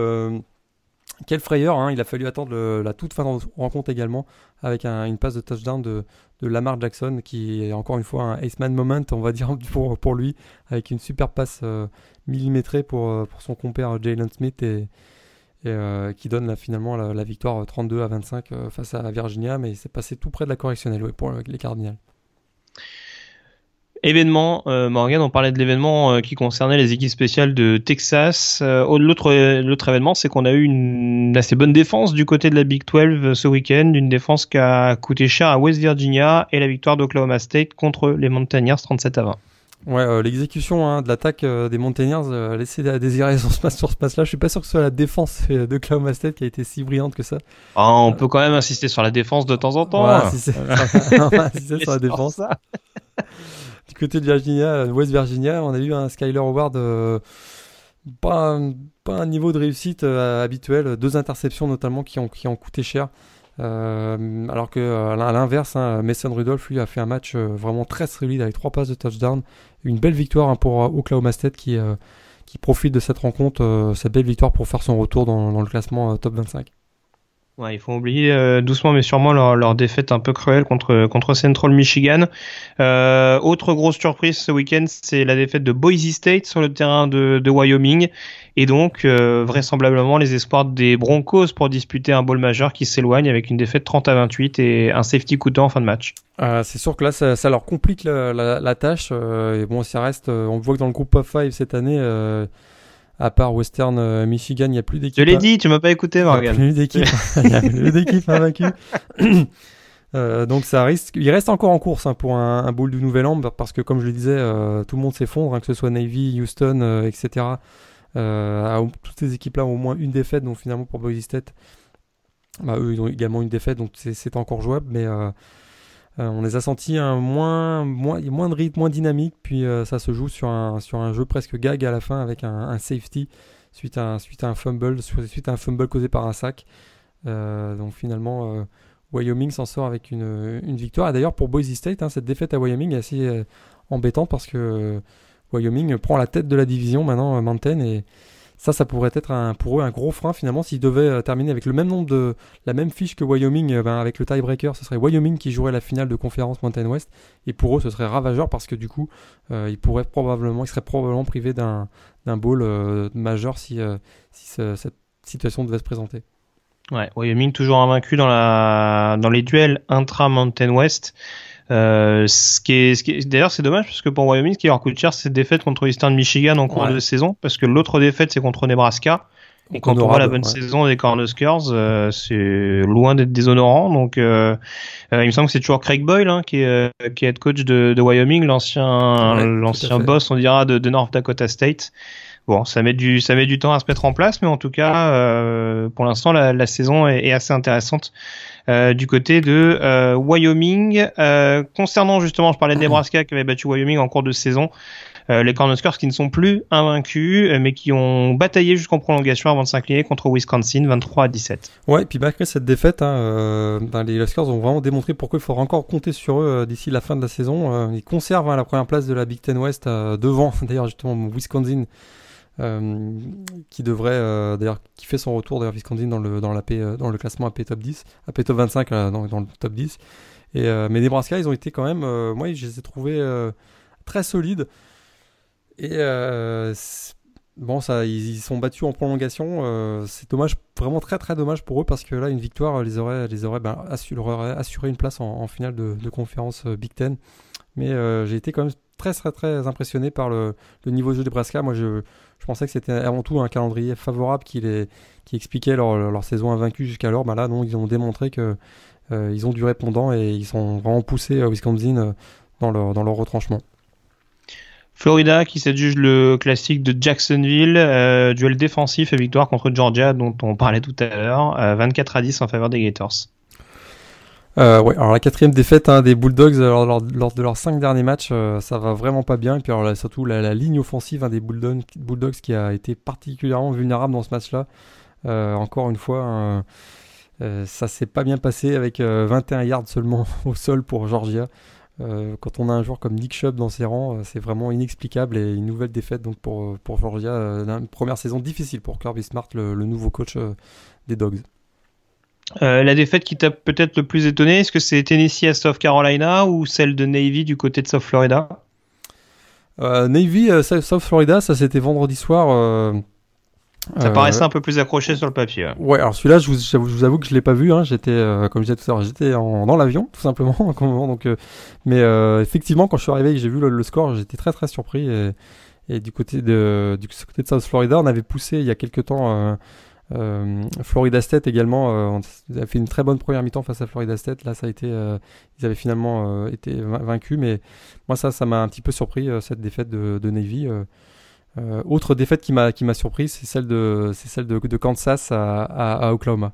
quelle frayeur hein, Il a fallu attendre la toute fin de rencontre également avec une passe de touchdown de, Lamar Jackson qui est encore une fois un Aceman moment, on va dire pour, pour lui, avec une super passe millimétrée pour, pour son compère Jalen Smith et euh, qui donne finalement la, victoire 32 euh, à 25 euh, face à Virginia, mais c'est passé tout près de la correctionnelle pour les Cardinals. Événement, Morgan, on parlait de l'événement qui concernait les équipes spéciales de Texas. l'autre, événement, c'est qu'on a eu une assez bonne défense du côté de la Big 12 ce week-end, une défense qui a coûté cher à West Virginia et la victoire d'Oklahoma State contre les Mountaineers 37 à 20. Ouais, euh, l'exécution hein, de l'attaque euh, des Mountaineers euh, a laissé à désirer sur ce, sur ce match-là. Je suis pas sûr que ce soit la défense de Cloud State qui a été si brillante que ça. Ah, on peut quand même insister sur la défense de temps en temps. Si c'est sur la défense. du côté de Virginia, West Virginia, on a eu un Skyler Howard pas, un, pas un niveau de réussite habituel. Deux interceptions notamment qui ont, qui ont coûté cher. Euh, alors que euh, à l'inverse, hein, Mason Rudolph lui a fait un match euh, vraiment très solide avec trois passes de touchdown, une belle victoire hein, pour Oklahoma State qui, qui profite de cette rencontre, cette belle victoire pour faire son retour dans, dans le classement top 25. Ouais, il faut oublier euh, doucement mais sûrement leur, leur, défaite un peu cruelle contre, contre Central Michigan. Euh, autre grosse surprise ce week-end, c'est la défaite de Boise State sur le terrain de, de Wyoming. Et donc, euh, vraisemblablement, les espoirs des Broncos pour disputer un bowl majeur qui s'éloigne avec une défaite 30 à 28 et un safety coûteux en fin de match. c'est sûr que là, ça, leur complique la, la, la tâche. et bon, ça reste, on voit que dans le groupe of 5 cette année, à part Western euh, Michigan, il n'y a plus d'équipe. Je l'ai dit, tu m'as pas écouté, Morgan. Il n'y a plus d'équipe. il a plus d'équipe invaincue. Euh, donc ça risque, il reste encore en course hein, pour un, un, bowl du Nouvel An parce que comme je le disais, euh, tout le monde s'effondre, hein, que ce soit Navy, Houston, etc. toutes ces équipes-là ont au moins une défaite, donc finalement pour Boise State, bah, eux ils ont également une défaite, donc c'est encore jouable, mais euh, on les a sentis un moins, moins, moins de rythme, moins dynamique, puis euh, ça se joue sur un, sur un jeu presque gag à la fin avec un, safety suite à, suite à un fumble, suite à un fumble causé par un sac. Euh, donc finalement, Wyoming s'en sort avec une, une victoire. Et d'ailleurs, pour Boise State, hein, cette défaite à Wyoming est assez embêtante parce que Wyoming prend la tête de la division maintenant, Mountain, ça, ça pourrait être pour eux un gros frein finalement s'ils devaient euh, terminer avec le même nombre de la même fiche que Wyoming, euh, ben, avec le tiebreaker, ce serait Wyoming qui jouerait la finale de conférence Mountain West. Et pour eux, ce serait ravageur parce que du coup, euh, ils pourraient probablement, ils seraient probablement privés d'un d'un bowl majeur si, si cette situation devait se présenter. Ouais, Wyoming toujours invaincu dans la dans les duels intra Mountain West. Euh, ce qui est, ce qui est... d'ailleurs c'est dommage parce que pour Wyoming, ce qui leur coûte cher, c'est défaite contre Eastern Michigan en cours de saison, parce que l'autre défaite c'est contre Nebraska. Et quand on voit la bonne saison des Cornhuskers, euh, c'est loin d'être déshonorant. Donc, euh, euh, il me semble que c'est toujours Craig Boyle hein, qui, est, qui est head coach de, de Wyoming, l'ancien l'ancien boss, on dira, de, de, North Dakota State. Bon, ça met du ça met du temps à se mettre en place, mais en tout cas, euh, pour l'instant, la, saison est, assez intéressante euh, du côté de euh, Wyoming. Concernant justement, je parlais de Nebraska qui avait battu Wyoming en cours de saison. les Cornhuskers qui ne sont plus invaincus, mais qui ont bataillé jusqu'en prolongation avant de s'incliner contre Wisconsin 23 à 17. Ouais, et puis malgré cette défaite, hein, ben, les Huskers ont vraiment démontré pourquoi il faudra encore compter sur eux d'ici la fin de la saison. ils conservent hein, la première place de la Big Ten West devant d'ailleurs justement Wisconsin euh, qui devrait euh, d'ailleurs qui fait son retour d'ailleurs Wisconsin dans le dans la euh, dans le classement AP top 10 AP top 25 dans, dans, le top 10 et mais Nebraska ils ont été quand même moi je les ai trouvés très solides. Et bon ça ils, sont battus en prolongation c'est dommage vraiment très très dommage pour eux parce que là une victoire les aurait les aurait, ben, assuré, assuré une place en, finale de, conférence Big Ten. Mais j'ai été quand même très très très impressionné par le, niveau de jeu de Nebraska moi je pensais que c'était avant tout un calendrier favorable qui, les, expliquait leur, saison invaincue jusqu'alors. Bah là, ils ont démontré que euh, ont du répondant et ils sont vraiment poussés à Wisconsin euh, dans, leur, dans leur retranchement. Florida qui s'adjuge le classique de Jacksonville, euh, duel défensif et victoire contre Georgia dont on parlait tout à l'heure, 24 à 10 en faveur des Gators. Euh, alors la quatrième défaite hein, des Bulldogs lors, lors, de leurs cinq derniers matchs, euh, ça va vraiment pas bien. Et puis surtout la, ligne offensive hein, des Bulldogs, qui a été particulièrement vulnérable dans ce match-là. Euh, encore une fois, hein, euh, ça s'est pas bien passé avec 21 yards seulement au sol pour Georgia. quand on a un joueur comme Nick Chubb dans ses rangs, c'est vraiment inexplicable et une nouvelle défaite donc pour, pour Georgia. une première saison difficile pour Kirby Smart, le nouveau coach des Dogs. Euh, la défaite qui t'a peut-être le plus étonné, est-ce que c'est Tennessee à South Carolina ou celle de Navy du côté de South Florida? Euh, Navy, euh, South Florida, ça c'était vendredi soir. ça paraissait un peu plus accroché sur le papier. Ouais, alors celui-là, je vous, vous, avoue que je l'ai pas vu. Hein. J'étais, comme je disais tout à l'heure, j'étais dans l'avion, tout simplement. donc, mais effectivement, quand je suis arrivé et que j'ai vu le, score, j'étais très très surpris. Et, et, du côté de du côté de South Florida, on avait poussé il y a quelques temps euh, Florida State également, euh, a fait une très bonne première mi-temps face à Florida State. Là, ça a été, euh, ils avaient finalement été vaincus, mais moi ça, ça m'a un petit peu surpris cette défaite de, Navy. autre défaite qui m'a qui m'a surpris, c'est celle de c'est celle de, Kansas à, à, Oklahoma.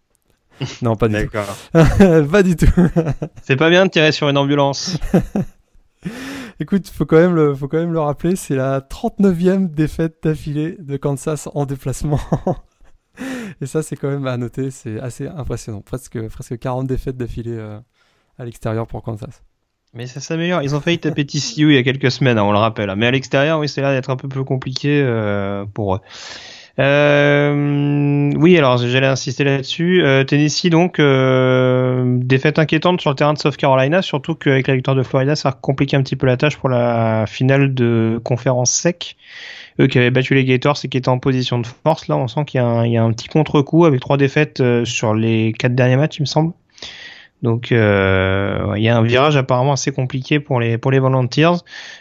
non, pas du tout. pas du tout. c'est pas bien de tirer sur une ambulance. Écoute, faut quand même le, faut quand même le rappeler, c'est la 39e défaite d'affilée de Kansas en déplacement. Et ça, c'est quand même à noter, c'est assez impressionnant. Presque, presque 40 défaites d'affilée euh, à l'extérieur pour Kansas. Mais ça s'améliore. Ils ont failli taper TCU il y a quelques semaines, hein, on le rappelle. Mais à l'extérieur, oui, c'est là d'être un peu plus compliqué euh, pour eux. Euh, oui, alors j'allais insister là-dessus. Euh, Tennessee, donc, euh, défaite inquiétante sur le terrain de South Carolina, surtout qu'avec la victoire de Florida, ça a compliqué un petit peu la tâche pour la finale de conférence sec. Eux qui avaient battu les Gators et qui étaient en position de force, là, on sent qu'il y, y, a un petit contre-coup avec trois défaites sur les quatre derniers matchs, il me semble. Donc euh, il y a un virage apparemment assez compliqué pour les pour les Volunteers.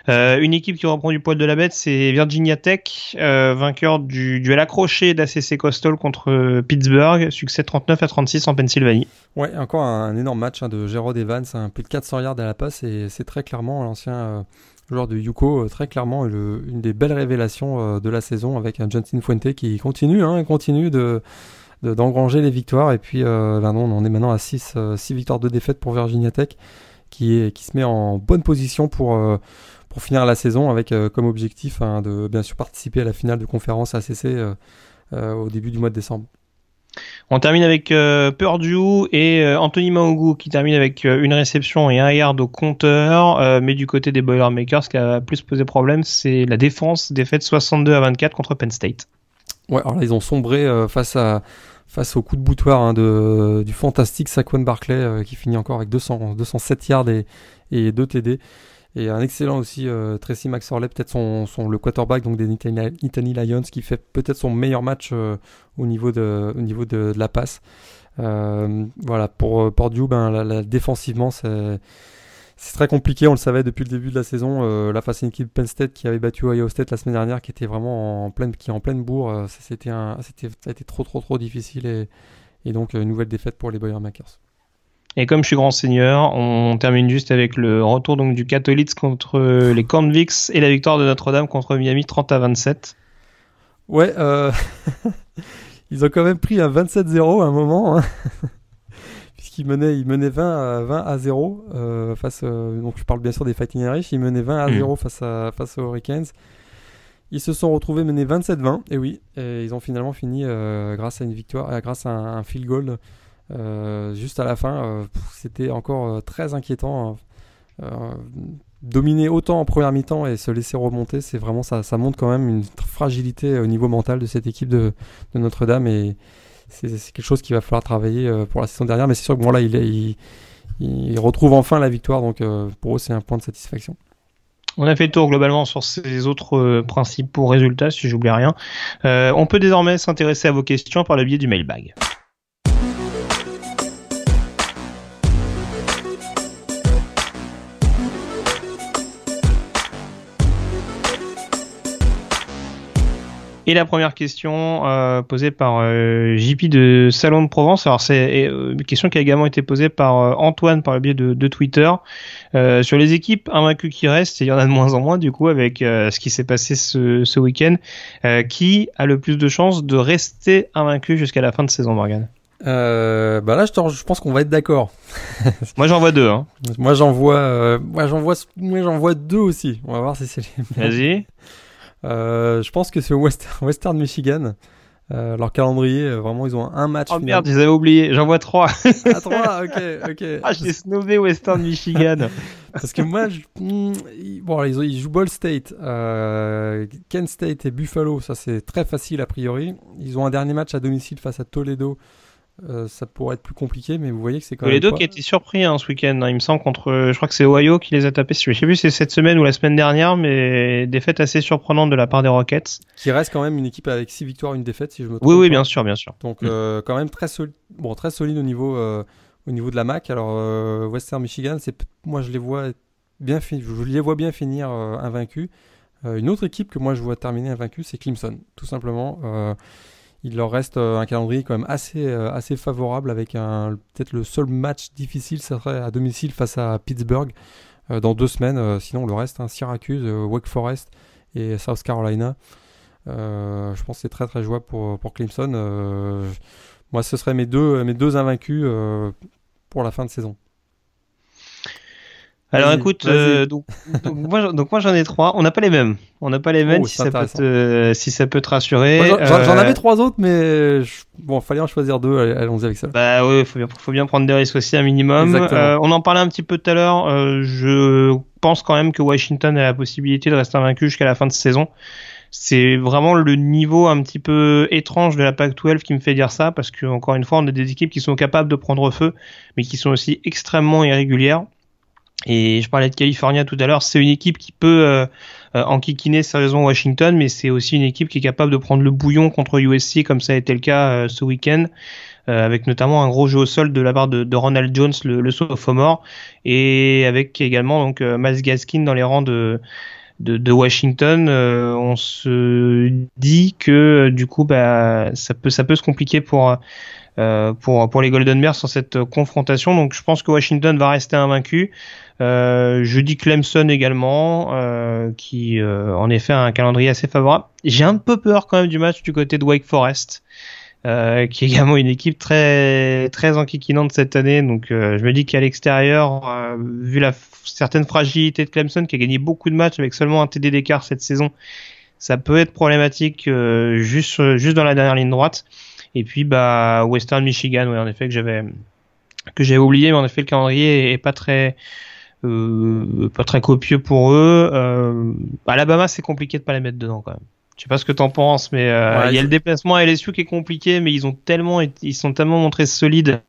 Euh, une équipe qui reprend du poil de la bête, c'est Virginia Tech, euh, vainqueur du duel accroché d'ACC Coastal contre Pittsburgh, succès 39 à 36 en Pennsylvanie. Ouais, encore un, énorme match hein, de Gerard Evans, un peu de 400 yards à la passe et c'est très clairement l'ancien joueur de Yuko, très clairement une des belles révélations de la saison avec un Johnson Fuente qui continue, hein, continue de d'engranger les victoires. Et puis, ben non, on est maintenant à 6 euh, victoires de défaite pour Virginia Tech, qui, est, qui se met en bonne position pour, euh, pour finir la saison avec comme objectif hein, de bien sûr participer à la finale de conférence ACC au début du mois de décembre. On termine avec Purdue et Anthony Maogu qui termine avec une réception et un yard au compteur. mais du côté des Boilermakers, ce qui a plus posé problème, c'est la défense, défaite 62 à 24 contre Penn State. Ouais, alors là, ils ont sombré face à face au coup de boutoir hein, de, du fantastique Saquon Barclay euh, qui finit encore avec 200, 207 yards et, et 2 TD. Et un excellent aussi euh, Tracy McSorley, peut-être son, son, le quarterback donc des Nittany Lions qui fait peut-être son meilleur match euh, au niveau de, au niveau de, la passe. voilà, pour Purdue, ben, défensivement, c'est c'est très compliqué, on le savait depuis le début de la saison. Euh, la face à une équipe Penn State qui avait battu Ohio State la semaine dernière, qui était vraiment en pleine, qui est en pleine bourre, euh, c'était un, c'était, ça a été trop trop trop difficile et, et donc une nouvelle défaite pour les Boilermakers. Et comme je suis grand seigneur, on termine juste avec le retour donc du Catholics contre les Convicts et la victoire de Notre-Dame contre Miami 30 à 27. Ouais, euh... ils ont quand même pris un 27-0 à un moment. Hein puisqu'il menait, il menait 20 à, 20 à 0 euh, face. Euh, donc je parle bien sûr des Fighting Irish. Il menait 20 à 0 mm. face, à, face aux Hurricanes. Ils se sont retrouvés menés 27-20, et oui, et ils ont finalement fini euh, grâce à une victoire, grâce à un, field goal juste à la fin. C'était encore très inquiétant. dominer autant en première mi-temps et se laisser remonter, c'est vraiment ça, ça montre quand même une fragilité au niveau mental de cette équipe de, de Notre-Dame et c'est quelque chose qu'il va falloir travailler euh, pour la saison dernière. Mais c'est sûr que bon, là, il, retrouve enfin la victoire. Donc euh, pour eux, c'est un point de satisfaction. On a fait le tour globalement sur ces autres euh, principaux résultats, si j'oublie rien. on peut désormais s'intéresser à vos questions par le biais du mailbag. Et la première question euh, posée par euh, JP de Salon de Provence. Alors c'est euh, une question qui a également été posée par Antoine par le biais de, Twitter sur les équipes invaincues qui restent. il y en a de moins en moins du coup avec ce qui s'est passé ce, ce week-end. qui a le plus de chances de rester invaincu jusqu'à la fin de saison, Morgan bah là, je, je pense qu'on va être d'accord. moi, j'en vois deux. Hein. Moi, j'en vois, moi, j'en vois, moi, j'en vois deux aussi. On va voir si c'est les. Vas-y. Euh, je pense que c'est Western, Western Michigan. Euh, leur calendrier, euh, vraiment, ils ont un match. Oh merde, ils avaient oublié. J'en vois trois. ah, trois, ok, ok. Ah, j'ai snobé Western Michigan. Parce que moi, je... Hmm, bon, ils, ils, jouent Ball State, euh, Kent State et Buffalo. Ça, c'est très facile a priori. Ils ont un dernier match à domicile face à Toledo. Euh, ça pourrait être plus compliqué, mais vous voyez que c'est quand même. Les deux qui étaient surpris hein, ce week-end, hein, il me semble, contre. Je crois que c'est Ohio qui les a tapés. Je sais plus si c'est cette semaine ou la semaine dernière, mais défaite assez surprenante de la part des Rockets. Qui reste quand même une équipe avec 6 victoires, une défaite, si je me trompe. Oui, oui, bien sûr, bien sûr. Donc, mm. euh, quand même très, solide bon, très solide au niveau, euh, au niveau de la MAC. Alors, Western Michigan, moi, je les vois bien, je les vois bien finir invaincus. une autre équipe que moi, je vois terminer invaincue, c'est Clemson, tout simplement il leur reste euh, un calendrier quand même assez, euh, favorable avec peut-être le seul match difficile, ça serait à domicile face à Pittsburgh euh, dans deux semaines. sinon, le reste, hein, Syracuse, Wake Forest et South Carolina. je pense que c'est très très jouable pour, pour Clemson. moi, ce seraient mes deux invaincus pour la fin de saison. Alors écoute, euh, donc, moi, j'en ai trois. On n'a pas les mêmes. On n'a pas les mêmes oh, si, ça peut te, si ça peut te rassurer. J'en euh, avais trois autres, mais bon, fallait en choisir deux. Allons-y avec ça. Bah oui, faut bien, faut bien prendre des risques aussi un minimum. Euh, on en parlait un petit peu tout à l'heure. je pense quand même que Washington a la possibilité de rester invaincu jusqu'à la fin de saison. C'est vraiment le niveau un petit peu étrange de la Pac-12 qui me fait dire ça, parce que encore une fois, on a des équipes qui sont capables de prendre feu, mais qui sont aussi extrêmement irrégulières. Et je parlais de California tout à l'heure, c'est une équipe qui peut euh, euh, enquiquiner sérieusement Washington, mais c'est aussi une équipe qui est capable de prendre le bouillon contre USC, comme ça a été le cas euh, ce week-end, euh, avec notamment un gros jeu au sol de la part de, de Ronald Jones, le, le sophomore, et avec également donc Miles Gaskin dans les rangs de de, de Washington. on se dit que du coup, bah, ça peut ça peut se compliquer pour pour pour les Golden Bears sur cette confrontation. Donc, je pense que Washington va rester invaincu. Euh, Clemson également, euh, qui euh, en effet a un calendrier assez favorable. J'ai un peu peur quand même du match du côté de Wake Forest, qui est également une équipe très très enquiquinante cette année. Donc je me dis qu'à l'extérieur, vu la certaine fragilité de Clemson, qui a gagné beaucoup de matchs avec seulement un TD d'écart cette saison, ça peut être problématique juste juste dans la dernière ligne droite. Et puis bah Western Michigan, oui en effet que j'avais que j'avais oublié, mais en effet le calendrier est pas très euh, pas très copieux pour eux. Euh, Alabama, c'est compliqué de pas les mettre dedans quand même. Je sais pas ce que t'en penses, mais euh, il y a le déplacement à LSU qui est compliqué, mais ils ont tellement, ils sont tellement montrés solides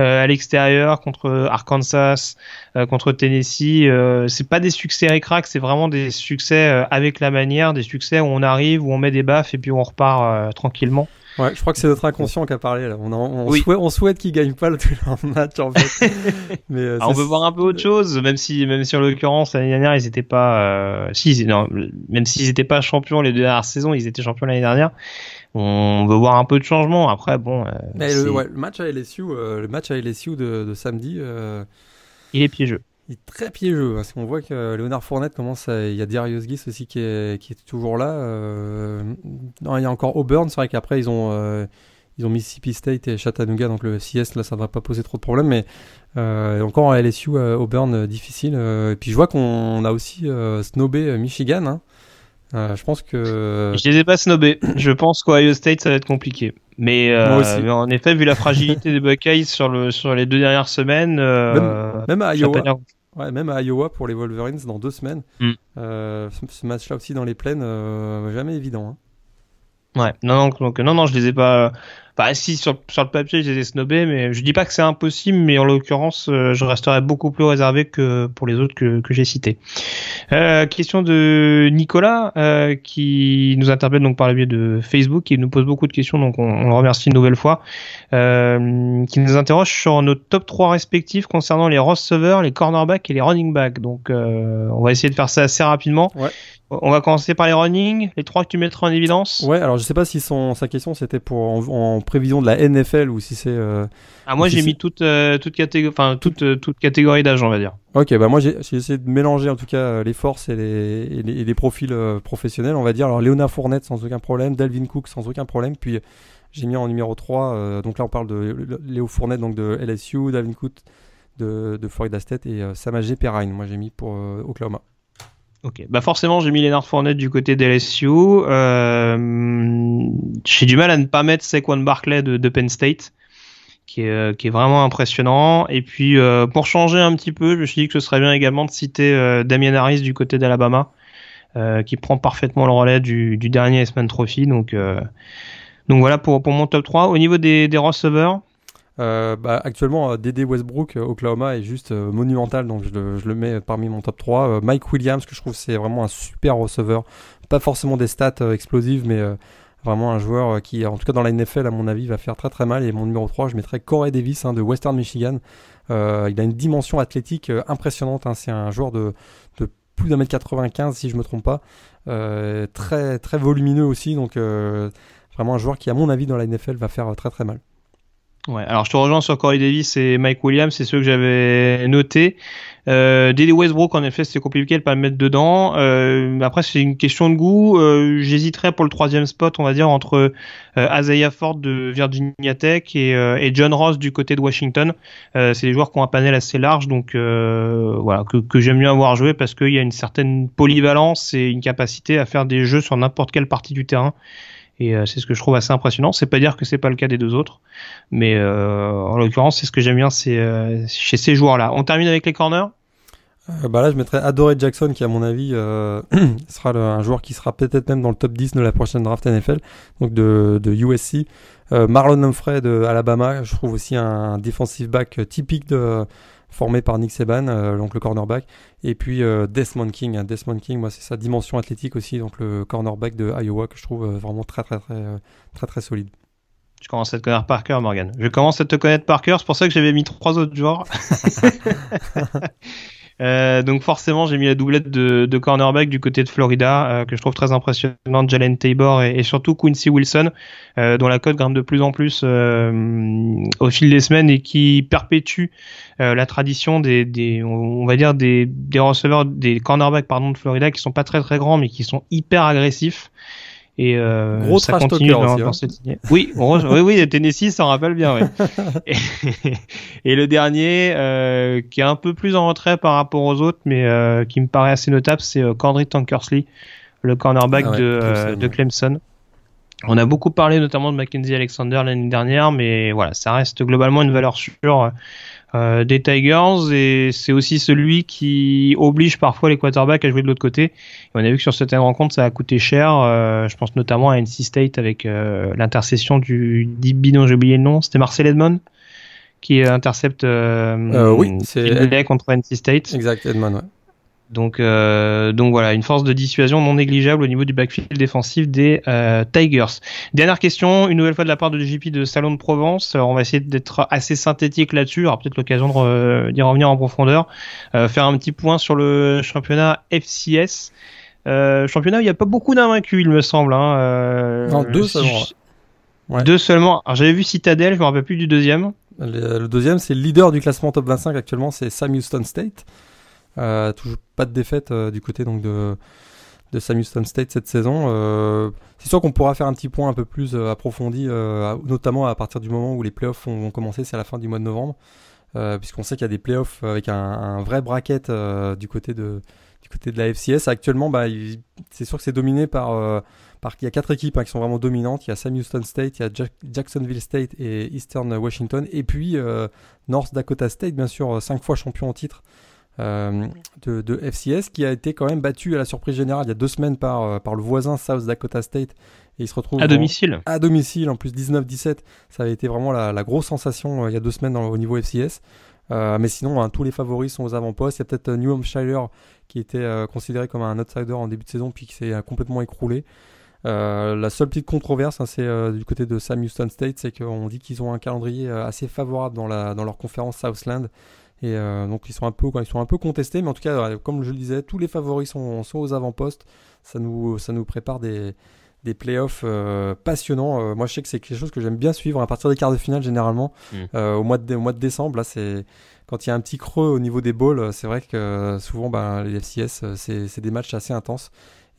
euh, à l'extérieur contre Arkansas, euh, contre Tennessee. Euh, c'est pas des succès ric c'est vraiment des succès avec la manière, des succès où on arrive, où on met des baffes et puis on repart tranquillement. Ouais, je crois que c'est notre inconscient qui a parlé là. On, on, souhaite, on souhaite qu'ils gagnent pas le match en fait. Mais euh, on veut voir un peu autre chose, même si, même si en l'occurrence l'année dernière ils étaient pas, euh... si, non, même s'ils étaient pas champions les deux dernières saisons, ils étaient champions l'année dernière. On veut voir un peu de changement. Après, bon. Euh, Mais le, ouais, le, match à LSU, euh, le match à LSU de, de samedi. Euh, il est piégeux. Il est très piégeux parce qu'on voit que Léonard Fournette commence à... Il y a Darius Guis aussi qui est, toujours là. Euh... Non, il y a encore Auburn. C'est vrai qu'après, ils ont, euh... ils ont Mississippi State et Chattanooga. Donc le CS, là, ça ne devrait pas poser trop de problèmes. Mais euh... encore LSU, Auburn, difficile. et puis je vois qu'on a aussi snobé Michigan. Hein. Je pense que. Je les ai pas snobés. je pense qu'Ohio State, ça va être compliqué. Mais, mais, en effet, vu la fragilité des Buckeyes sur, le, sur les deux dernières semaines, même, même à Iowa, Ouais, même à Iowa pour les Wolverines dans deux semaines. Mm. Euh, ce, match-là aussi dans les plaines, euh, jamais évident. Hein. Ouais, non, non, donc, non, non, je les ai pas. Bah si sur, le papier je les ai snobés, mais je dis pas que c'est impossible, mais en l'occurrence euh, je resterai beaucoup plus réservé que pour les autres que, que j'ai cités. Euh, question de Nicolas euh, qui nous interpelle donc par le biais de Facebook, qui nous pose beaucoup de questions, donc on, on le remercie une nouvelle fois, euh, qui nous interroge sur nos top 3 respectifs concernant les receveurs, les cornerbacks et les running backs. Donc euh, on va essayer de faire ça assez rapidement. Ouais. On va commencer par les running, les trois que tu mettras en évidence. Ouais, alors je sais pas si son, sa question c'était pour en, prévision de la NFL ou si c'est. Euh, ah moi j'ai mis toute toute catégorie, enfin toute toute catégorie d'âge on va dire. Ok, bah moi j'ai essayé de mélanger en tout cas les forces et les, et les, profils professionnels on va dire. Alors Léonard Fournette sans aucun problème, Dalvin Cook sans aucun problème, puis j'ai mis en numéro 3, donc là on parle de Léo Fournette donc de LSU, Dalvin Cook de, de Florida State et Samajé Perrine, moi j'ai mis pour Oklahoma. Ok, bah forcément j'ai mis Lennart Fournette du côté d'LSU. Euh, j'ai du mal à ne pas mettre Saquon Barclay de, Penn State, qui est, euh, qui est vraiment impressionnant. Et puis euh, pour changer un petit peu, je me suis dit que ce serait bien également de citer euh, Damien Harris du côté d'Alabama, euh, qui prend parfaitement le relais du, du dernier S-Man Trophy. Donc, donc voilà pour, pour mon top 3. Au niveau des, des receveurs, euh, bah, actuellement, euh, Dédé Westbrook, euh, Oklahoma, est juste monumental, donc je le, je le, mets parmi mon top 3. Mike Williams, que je trouve c'est vraiment un super receveur. Pas forcément des stats explosives, mais vraiment un joueur qui, en tout cas dans la NFL, à mon avis, va faire très très mal. Et mon numéro 3, je mettrais Corey Davis hein, de Western Michigan. il a une dimension athlétique impressionnante. Hein. C'est un joueur de, de plus d'un mètre 95, si je me trompe pas. très très volumineux aussi, donc vraiment un joueur qui, à mon avis, dans la NFL, va faire très très mal. Ouais, alors je te rejoins sur Corey Davis et Mike Williams, c'est ceux que j'avais notés. Euh, Westbrook, en effet, c'était compliqué de pas le mettre dedans. Euh, après, c'est une question de goût. Euh, J'hésiterais pour le troisième spot, on va dire, entre euh, Isaiah Ford de Virginia Tech et, euh, et John Ross du côté de Washington. Euh, c'est des joueurs qui ont un panel assez large, donc voilà, que, que j'aime bien voir jouer parce qu'il y a une certaine polyvalence et une capacité à faire des jeux sur n'importe quelle partie du terrain. Et euh, c'est ce que je trouve assez impressionnant. C'est pas dire que c'est pas le cas des deux autres, mais euh, en l'occurrence, c'est ce que j'aime bien, c'est euh, chez ces joueurs-là. On termine avec les corners? bah là, je mettrais Adoré Jackson, qui à mon avis sera un joueur qui sera peut-être même dans le top 10 de la prochaine draft NFL, donc de, de USC. Marlon Humphrey de Alabama, je trouve aussi un defensive back typique de formé par Nick Seban, euh, donc le cornerback. Et puis euh, Desmond King. Hein. Desmond King, moi, c'est sa dimension athlétique aussi, donc le cornerback de Iowa que je trouve euh, vraiment très, très, très, très, très, solide. Je commence à te connaître par cœur, Morgan. Je commence à te connaître par cœur, c'est pour ça que j'avais mis trois autres joueurs. Euh, donc forcément, j'ai mis la doublette de, de cornerback du côté de Florida, euh, que je trouve très impressionnante, Jalen Tabor et, et surtout Quincy Wilson, euh, dont la cote grimpe de plus en plus au fil des semaines et qui perpétue la tradition des, des, on va dire des, des receveurs, des cornerbacks pardon de Florida qui sont pas très très grands mais qui sont hyper agressifs. Et euh, Gros ça continue dans, dans hein. cette lignée. Oui, oui, oui, Tennessee s'en rappelle bien. Oui. et, et, le dernier, euh, qui est un peu plus en retrait par rapport aux autres, mais euh, qui me paraît assez notable, c'est euh, Cordry Tankersley, le cornerback ah de, Clemson, euh, de Clemson. On a beaucoup parlé notamment de Mackenzie Alexander l'année dernière, mais voilà, ça reste globalement une valeur sûre euh, des Tigers et c'est aussi celui qui oblige parfois les quarterbacks à jouer de l'autre côté. Et on a vu que sur certaines rencontres ça a coûté cher. Euh, je pense notamment à NC State avec euh, l'intercession du DB dont j'ai oublié le nom, c'était Marcel Edmond qui intercepte oui, c'est contre NC State. Exact, Edmond. Ouais. Donc, euh, donc voilà, une force de dissuasion non négligeable au niveau du backfield défensif des euh, Tigers. Dernière question, une nouvelle fois de la part de JP de Salon de Provence. Alors, on va essayer d'être assez synthétique là-dessus. Alors peut-être l'occasion d'y revenir en profondeur. Euh, faire un petit point sur le championnat FCS. Euh, championnat, il n'y a pas beaucoup d'invaincus, il me semble. Hein. Euh, non, deux seulement. Ouais. Deux seulement. Alors j'avais vu Citadel, je me rappelle plus du deuxième. Le, deuxième, c'est le leader du classement top 25 actuellement, c'est Sam Houston State. Euh, toujours pas de défaite euh, du côté donc de, de Sam Houston State cette saison. Euh, c'est sûr qu'on pourra faire un petit point un peu plus approfondi, notamment à partir du moment où les playoffs vont, commencer, c'est à la fin du mois de novembre, puisqu'on sait qu'il y a des playoffs avec un, vrai bracket du côté de du côté de la FCS. Actuellement, bah, c'est sûr que c'est dominé par par il y a quatre équipes hein, qui sont vraiment dominantes. Il y a Sam Houston State, il y a Jacksonville State et Eastern Washington, et puis North Dakota State, bien sûr, cinq fois champion en titre. Euh, de, FCS qui a été quand même battu à la surprise générale il y a deux semaines par, euh, par le voisin South Dakota State et il se retrouve à domicile. À domicile en plus 19-17. Ça avait été vraiment la, grosse sensation euh, il y a deux semaines au niveau FCS. mais sinon, hein, tous les favoris sont aux avant-postes. Il y a peut-être New Hampshire qui était considéré comme un outsider en début de saison puis qui s'est complètement écroulé. la seule petite controverse, hein, c'est du côté de Sam Houston State, c'est qu'on dit qu'ils ont un calendrier assez favorable dans, la, dans leur conférence Southland. Et euh, donc ils sont un peu, ils sont un peu contestés, mais en tout cas, comme je le disais, tous les favoris sont, sont aux avant-postes. Ça nous, ça nous prépare des, des playoffs euh, passionnants. Euh, moi, je sais que c'est quelque chose que j'aime bien suivre à partir des quarts de finale généralement. Mm. au, mois de, au mois de décembre, là, c'est quand il y a un petit creux au niveau des balls, c'est vrai que souvent, ben, les FCS, c'est des matchs assez intenses.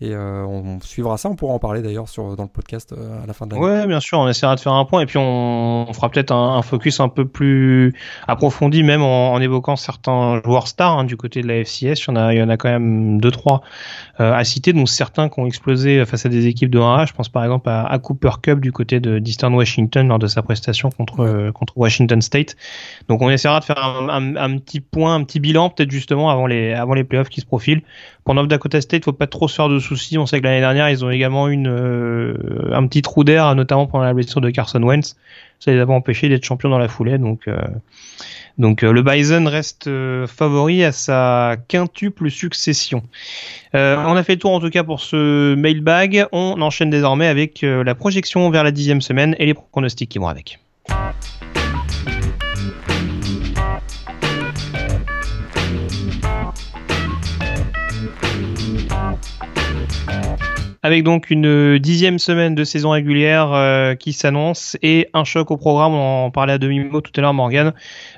Et euh, on suivra ça, on pourra en parler d'ailleurs sur dans le podcast euh, à la fin de l'année. Ouais, bien sûr, on essaiera de faire un point et puis on, fera peut-être un, focus un peu plus approfondi, même en, évoquant certains joueurs stars hein, du côté de la FCS. Il y en a, il y en a quand même deux trois euh, à citer, dont certains qui ont explosé face à des équipes de 1A. Je pense par exemple à, Cooper Cup du côté de d'Eastern Washington lors de sa prestation contre contre Washington State. Donc on essaiera de faire un, un, petit point, un petit bilan peut-être justement avant les avant les playoffs qui se profilent. Pour North Dakota State, faut pas trop se faire de soucis. On sait que l'année dernière, ils ont également eu euh, un petit trou d'air, notamment pendant la blessure de Carson Wentz. Ça les a pas empêchés d'être champions dans la foulée. Donc, euh, donc euh, le Bison reste favori à sa quintuple succession. on a fait le tour en tout cas pour ce mailbag. On enchaîne désormais avec la projection vers la dixième semaine et les pronostics qui vont avec. Avec donc une dixième semaine de saison régulière euh, qui s'annonce et un choc au programme, on en parlait à demi-mot tout à l'heure Morgan,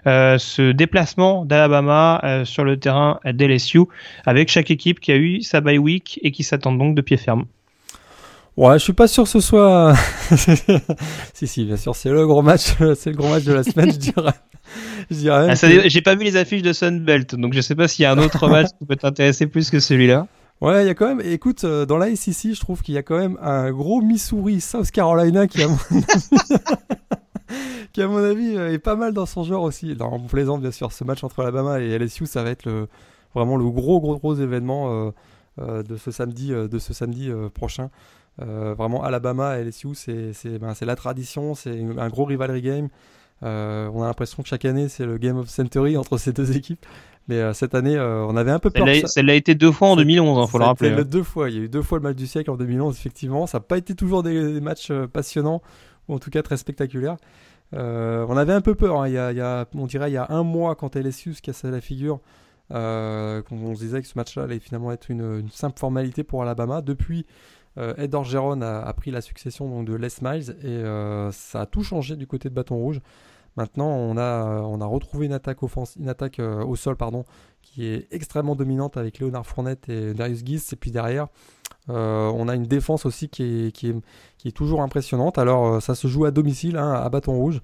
euh, ce déplacement d'Alabama euh, sur le terrain d'LSU avec chaque équipe qui a eu sa bye week et qui s'attend donc de pied ferme. Ouais, je suis pas sûr que ce soit. si, si, bien sûr, c'est le gros match, c'est le gros match de la semaine, je dirais. Je dirais ah, J'ai pas vu les affiches de Sunbelt, donc je sais pas s'il y a un autre match qui peut t'intéresser plus que celui-là. Ouais, il y a quand même. Écoute, euh, dans la SEC, je trouve qu'il y a quand même un gros Missouri, South Carolina qui, à mon avis, qui à mon avis euh, est pas mal dans son genre aussi. on plaisante bien sûr. Ce match entre Alabama et LSU, ça va être le, vraiment le gros, gros, gros événement euh, de ce samedi, de ce samedi prochain. vraiment, Alabama et LSU, c'est ben, la tradition, c'est un gros rivalry game. on a l'impression que chaque année, c'est le Game of Century entre ces deux équipes. Mais euh, cette année, euh, on avait un peu peur. Ça l'a été deux fois en 2011, il faut le rappeler. Hein. Deux fois. Il y a eu deux fois le match du siècle en 2011, effectivement. Ça n'a pas été toujours des, matchs euh, passionnants, ou en tout cas très spectaculaires. on avait un peu peur. Hein. Il, y a, il y a, on dirait il y a un mois, quand LSU se cassait la figure, on se disait que ce match-là allait finalement être une, une, simple formalité pour Alabama. Depuis, Ed Orgeron a, a, pris la succession donc, de Les Miles et ça a tout changé du côté de Bâton Rouge. Maintenant, on a, on a retrouvé une attaque, une attaque euh, au sol pardon, qui est extrêmement dominante avec Léonard Fournette et Darius Guiz. Et puis derrière, euh, on a une défense aussi qui est, qui est, toujours impressionnante. Alors, euh, ça se joue à domicile, hein, à Bâton Rouge,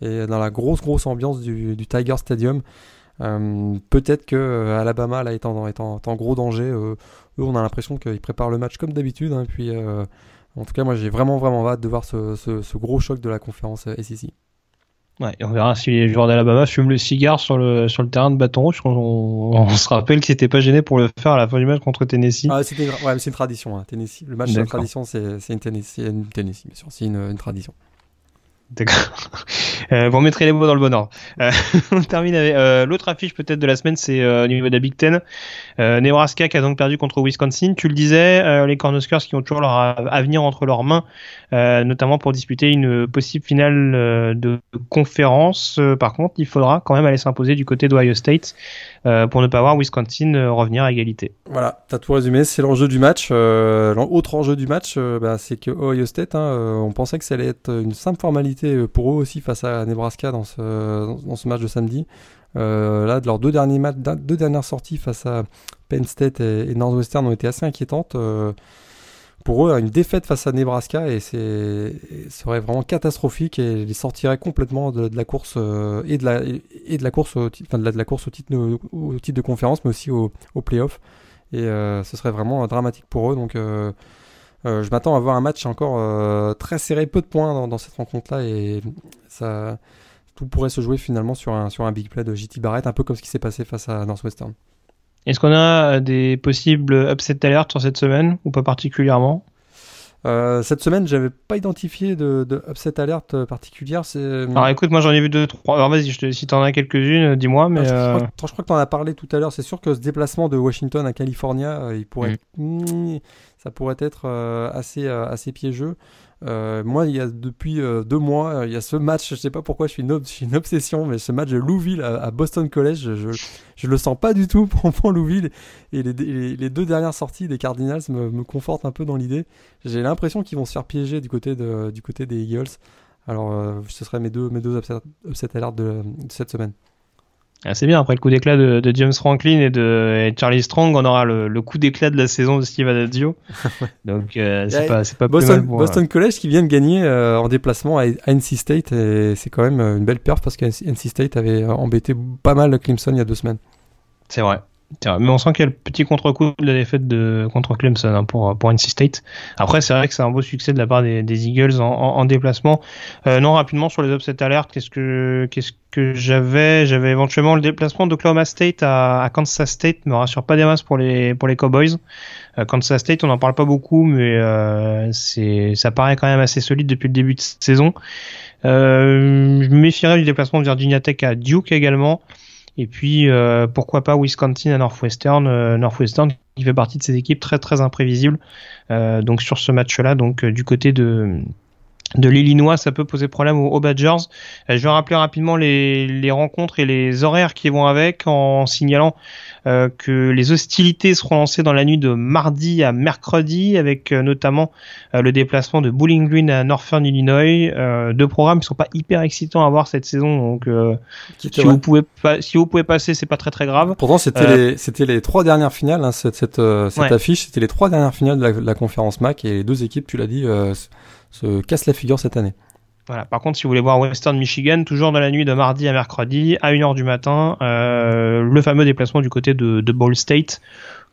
et dans la grosse, grosse ambiance du, Tiger Stadium. Peut-être que Alabama là, est, en, est, en, gros danger. eux, on a l'impression qu'ils préparent le match comme d'habitude. Hein, puis, en tout cas, moi, j'ai vraiment, vraiment hâte de voir ce, ce, ce, gros choc de la conférence SEC. Ouais, on verra si les joueurs d'Alabama fument le cigare sur le, sur le terrain de bâton rouge. On, on, se rappelle qu'ils n'étaient pas gênés pour le faire à la fin du match contre Tennessee. Ah, ouais, c'est une tradition. Hein, Tennessee. Le match de tradition, c'est une Tennessee, une Tennessee, bien sûr. C'est une, une, tradition. Euh, vous remettrez les mots dans le bon ordre. Euh, on termine avec euh, l'autre affiche peut-être de la semaine, c'est au niveau de la Big Ten. Nebraska qui a donc perdu contre Wisconsin. Tu le disais, les Cornhuskers qui ont toujours leur avenir entre leurs mains, notamment pour disputer une possible finale de conférence. Par contre, il faudra quand même aller s'imposer du côté d'Ohio State euh, pour ne pas voir Wisconsin euh, revenir à égalité. Voilà, t'as tout résumé. C'est l'enjeu du match. Euh, L'autre enjeu du match, bah, c'est que Ohio State, hein, on pensait que ça allait être une simple formalité pour eux aussi face à Nebraska dans ce, dans ce match de samedi. Là, leurs deux, derniers deux dernières sorties face à Penn State et, Northwestern ont été assez inquiétantes. Pour eux, une défaite face à Nebraska et c'est serait vraiment catastrophique et les sortirait complètement de, la course euh, et de la et de la course au, enfin, de la, course au titre de conférence, mais aussi au, au playoff. Et euh, ce serait vraiment dramatique pour eux. Donc, euh, euh, je m'attends à voir un match encore euh, très serré, peu de points dans, dans cette rencontre-là et ça tout pourrait se jouer finalement sur un sur un big play de JT Barrett, un peu comme ce qui s'est passé face à Northwestern. Est-ce qu'on a euh, des possibles upset alertes sur cette semaine ou pas particulièrement? Euh, cette semaine, j'avais pas identifié de, de upset alerte euh, particulière. Alors écoute, moi j'en ai vu deux, trois. Alors vas-y, te- si t'en as quelques-unes, dis-moi. Mais Ah, je, crois, que- je crois que tu en as parlé tout à l'heure. C'est sûr que ce déplacement de Washington à California, il pourrait, Mm, ça pourrait être assez, assez piégeux. Euh, moi, il y a depuis euh, deux mois, euh, il y a ce match. Je sais pas pourquoi, je suis une, obsession, mais ce match de Louisville à, Boston College, je, je, je le sens pas du tout pour, pour Louisville. Et les, deux dernières sorties des Cardinals me, me confortent un peu dans l'idée. J'ai l'impression qu'ils vont se faire piéger du côté, des Eagles. Alors, ce seraient mes deux, mes deux upset, upset de cette semaine. Ah, c'est bien. Après le coup d'éclat de, de James Franklin et de et Charlie Strong, on aura le, le coup d'éclat de la saison de Steve Adazio. Donc euh, c'est pas, c'est pas plus Boston, mal pour, euh, Boston College qui vient de gagner euh, en déplacement à, à NC State et c'est quand même une belle perf parce que NC State avait embêté pas mal Clemson il y a deux semaines. C'est vrai. Mais on sent qu'il y a le petit contre-coup de la défaite de, contre Clemson hein, pour, pour NC State. Après, c'est vrai que c'est un beau succès de la part des, des Eagles en, en, en déplacement. Euh, non, rapidement sur les upset alertes, qu'est-ce que, qu'est-ce que j'avais? J'avais éventuellement le déplacement d'Oklahoma State à, à Kansas State, me rassure pas des masses pour les, pour les Cowboys. Euh, Kansas State, on n'en parle pas beaucoup, mais euh, c'est, ça paraît quand même assez solide depuis le début de saison. Euh, je me méfierais du déplacement de Virginia Tech à Duke également. Et puis, euh, pourquoi pas Wisconsin à Northwestern, euh, Northwestern qui fait partie de ces équipes très très imprévisibles. Euh, donc sur ce match-là, donc du côté de de l'Illinois, ça peut poser problème aux, aux Badgers. Euh, je vais rappeler rapidement les, les rencontres et les horaires qui vont avec en signalant euh, que les hostilités seront lancées dans la nuit de mardi à mercredi avec euh, notamment euh, le déplacement de Bowling Green à Northern Illinois. Euh, deux programmes qui sont pas hyper excitants à voir cette saison, donc euh, si vous pouvez pas, si vous pouvez passer, c'est pas très très grave. Pourtant, c'était les, c'était les trois dernières finales, hein, cette, cette, cette Ouais. affiche, c'était les trois dernières finales de la, de la conférence MAC et les deux équipes, tu l'as dit, euh, se cassent la figure cette année. Voilà. Par contre, si vous voulez voir Western Michigan, toujours dans la nuit de mardi à mercredi, à 1h du matin, euh, le fameux déplacement du côté de, de Ball State,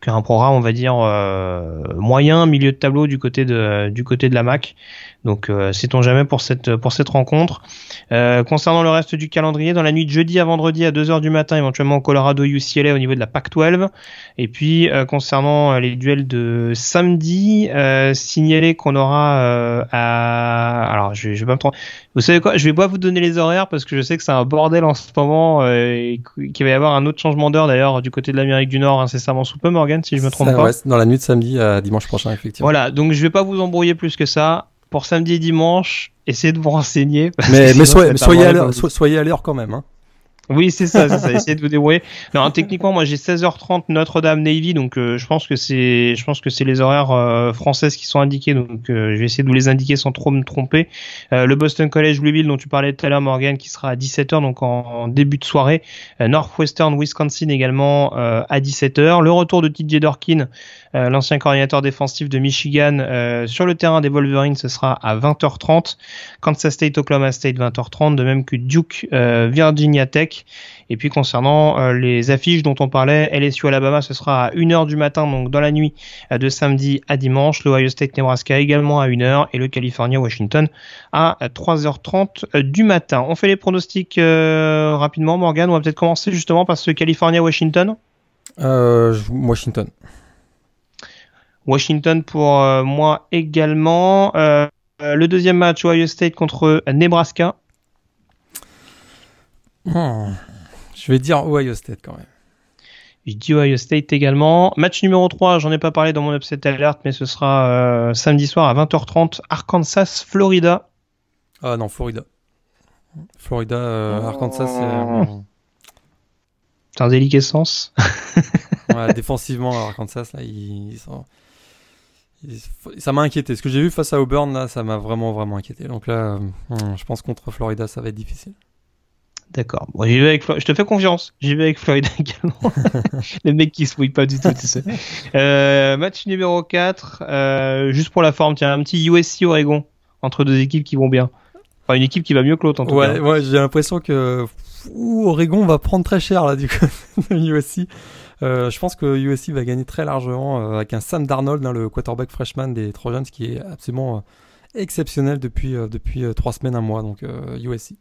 qui est un programme, on va dire, euh, moyen, milieu de tableau du côté de, du côté de la MAC. Donc, euh, sait-on jamais pour cette, pour cette rencontre. Euh, concernant le reste du calendrier, dans la nuit de jeudi à vendredi à 2h du matin, éventuellement Colorado UCLA au niveau de la Pac-12. Et puis, euh, concernant euh, les duels de samedi, euh, signaler qu'on aura euh, à... Alors, je, je vais pas me tromper. Vous savez quoi? Je vais pas vous donner les horaires parce que je sais que c'est un bordel en ce moment euh, et qu'il va y avoir un autre changement d'heure d'ailleurs du côté de l'Amérique du Nord incessamment sous peu, Morgan, si je me trompe Ça, pas. ouais, dans la nuit de samedi à dimanche prochain, effectivement. Voilà, donc je vais pas vous embrouiller plus que ça. Pour samedi et dimanche, essayez de vous renseigner. Mais, mais sinon, soyez, à l'heure, so- soyez à l'heure quand même. Hein. Oui, c'est ça, c'est ça. Essayez de vous débrouiller. Non, techniquement, moi j'ai 16h30 Notre-Dame Navy, donc euh, je pense que c'est, je pense que c'est les horaires euh, françaises qui sont indiqués, donc euh, je vais essayer de vous les indiquer sans trop me tromper. Euh, le Boston College Louisville dont tu parlais tout à l'heure, Morgan, qui sera à 17h, donc en, en début de soirée. Euh, Northwestern Wisconsin également euh, à 17h. Le retour de TJ Dorkin, euh, l'ancien coordinateur défensif de Michigan, euh, sur le terrain des Wolverines, ce sera à 20h30. Kansas State, Oklahoma State, 20h30, de même que Duke, euh, Virginia Tech. Et puis concernant euh, les affiches dont on parlait, LSU Alabama, ce sera à 1h du matin, donc dans la nuit de samedi à dimanche. Le Ohio State Nebraska également à 1h et le California Washington à 3h30 euh, du matin. On fait les pronostics euh, rapidement, Morgan. On va peut-être commencer justement par ce California Washington. Euh, Washington. Washington pour euh, moi également. Euh, le deuxième match, Ohio State contre Nebraska. Hmm. Je vais dire Ohio State quand même. Je dis Ohio State également. Match numéro 3, j'en ai pas parlé dans mon upset alert, mais ce sera euh, samedi soir à 20h30, Arkansas, Florida. Ah non, Florida. Florida, euh, Arkansas, c'est... Euh, c'est un déliquescence. ouais, défensivement, Arkansas, là, ils, sont... ça m'a inquiété. Ce que j'ai vu face à Auburn, là, ça m'a vraiment, vraiment inquiété. Donc là, hmm, je pense contre Florida, ça va être difficile. D'accord. Bon, j'y vais avec Je te fais confiance. J'y vais avec Florida également. Les mecs qui se mouillent pas du tout, tu sais. Euh, match numéro 4. Euh, juste pour la forme, tiens, un petit USC Oregon. Entre deux équipes qui vont bien. Enfin, une équipe qui va mieux que l'autre, en tout ouais, cas. Ouais, j'ai l'impression que Oregon va prendre très cher, là, du coup, USC. Euh, je pense que USC va gagner très largement euh, avec un Sam Darnold, hein, le quarterback freshman des Trojans, qui est absolument euh, exceptionnel depuis, depuis trois semaines, un mois. Donc, USC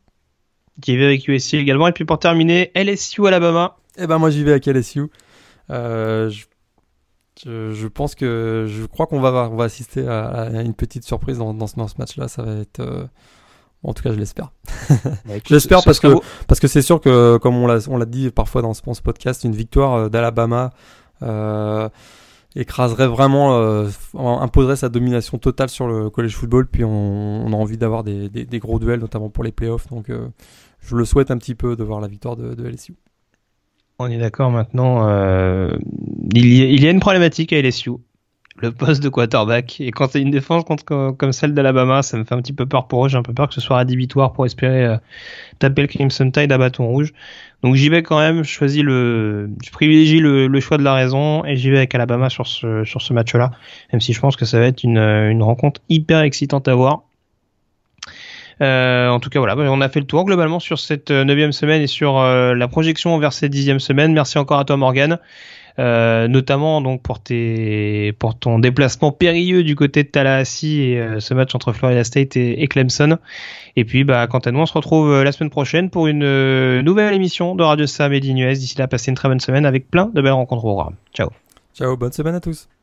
qui vais avec USC également. Et puis pour terminer, LSU Alabama. Eh ben moi j'y vais avec LSU. Euh, je, pense que je crois qu'on va, on va assister à, une petite surprise dans, dans ce, match-là. Ça va être euh, en tout cas, je l'espère. Bah, j'espère parce que parce que c'est sûr que comme on l'a on l'a dit parfois dans ce, podcast, une victoire euh, d'Alabama écraserait vraiment, imposerait sa domination totale sur le college football. Puis on, a envie d'avoir des, des, gros duels, notamment pour les playoffs. Donc je le souhaite un petit peu de voir la victoire de, LSU. On est d'accord maintenant. Euh, il, y a, une problématique à LSU. Le poste de quarterback. Et quand c'est une défense contre, comme celle d'Alabama, ça me fait un petit peu peur pour eux. J'ai un peu peur que ce soit rédhibitoire pour espérer euh, taper le Crimson Tide à bâton rouge. Donc j'y vais quand même. Je choisis le, je privilégie le, choix de la raison et j'y vais avec Alabama sur ce, sur ce match-là. Même si je pense que ça va être une, une rencontre hyper excitante à voir. Euh, en tout cas, voilà, on a fait le tour globalement sur cette euh, neuvième semaine et sur euh, la projection vers cette dixième semaine. Merci encore à toi, Morgan. Euh, notamment donc pour tes pour ton déplacement périlleux du côté de Tallahassee et ce match entre Florida State et, Clemson. Et puis bah quant à nous on se retrouve la semaine prochaine pour une nouvelle émission de Radio Sam et. D'ici là passez une très bonne semaine avec plein de belles rencontres au programme. Ciao. Ciao, bonne semaine à tous.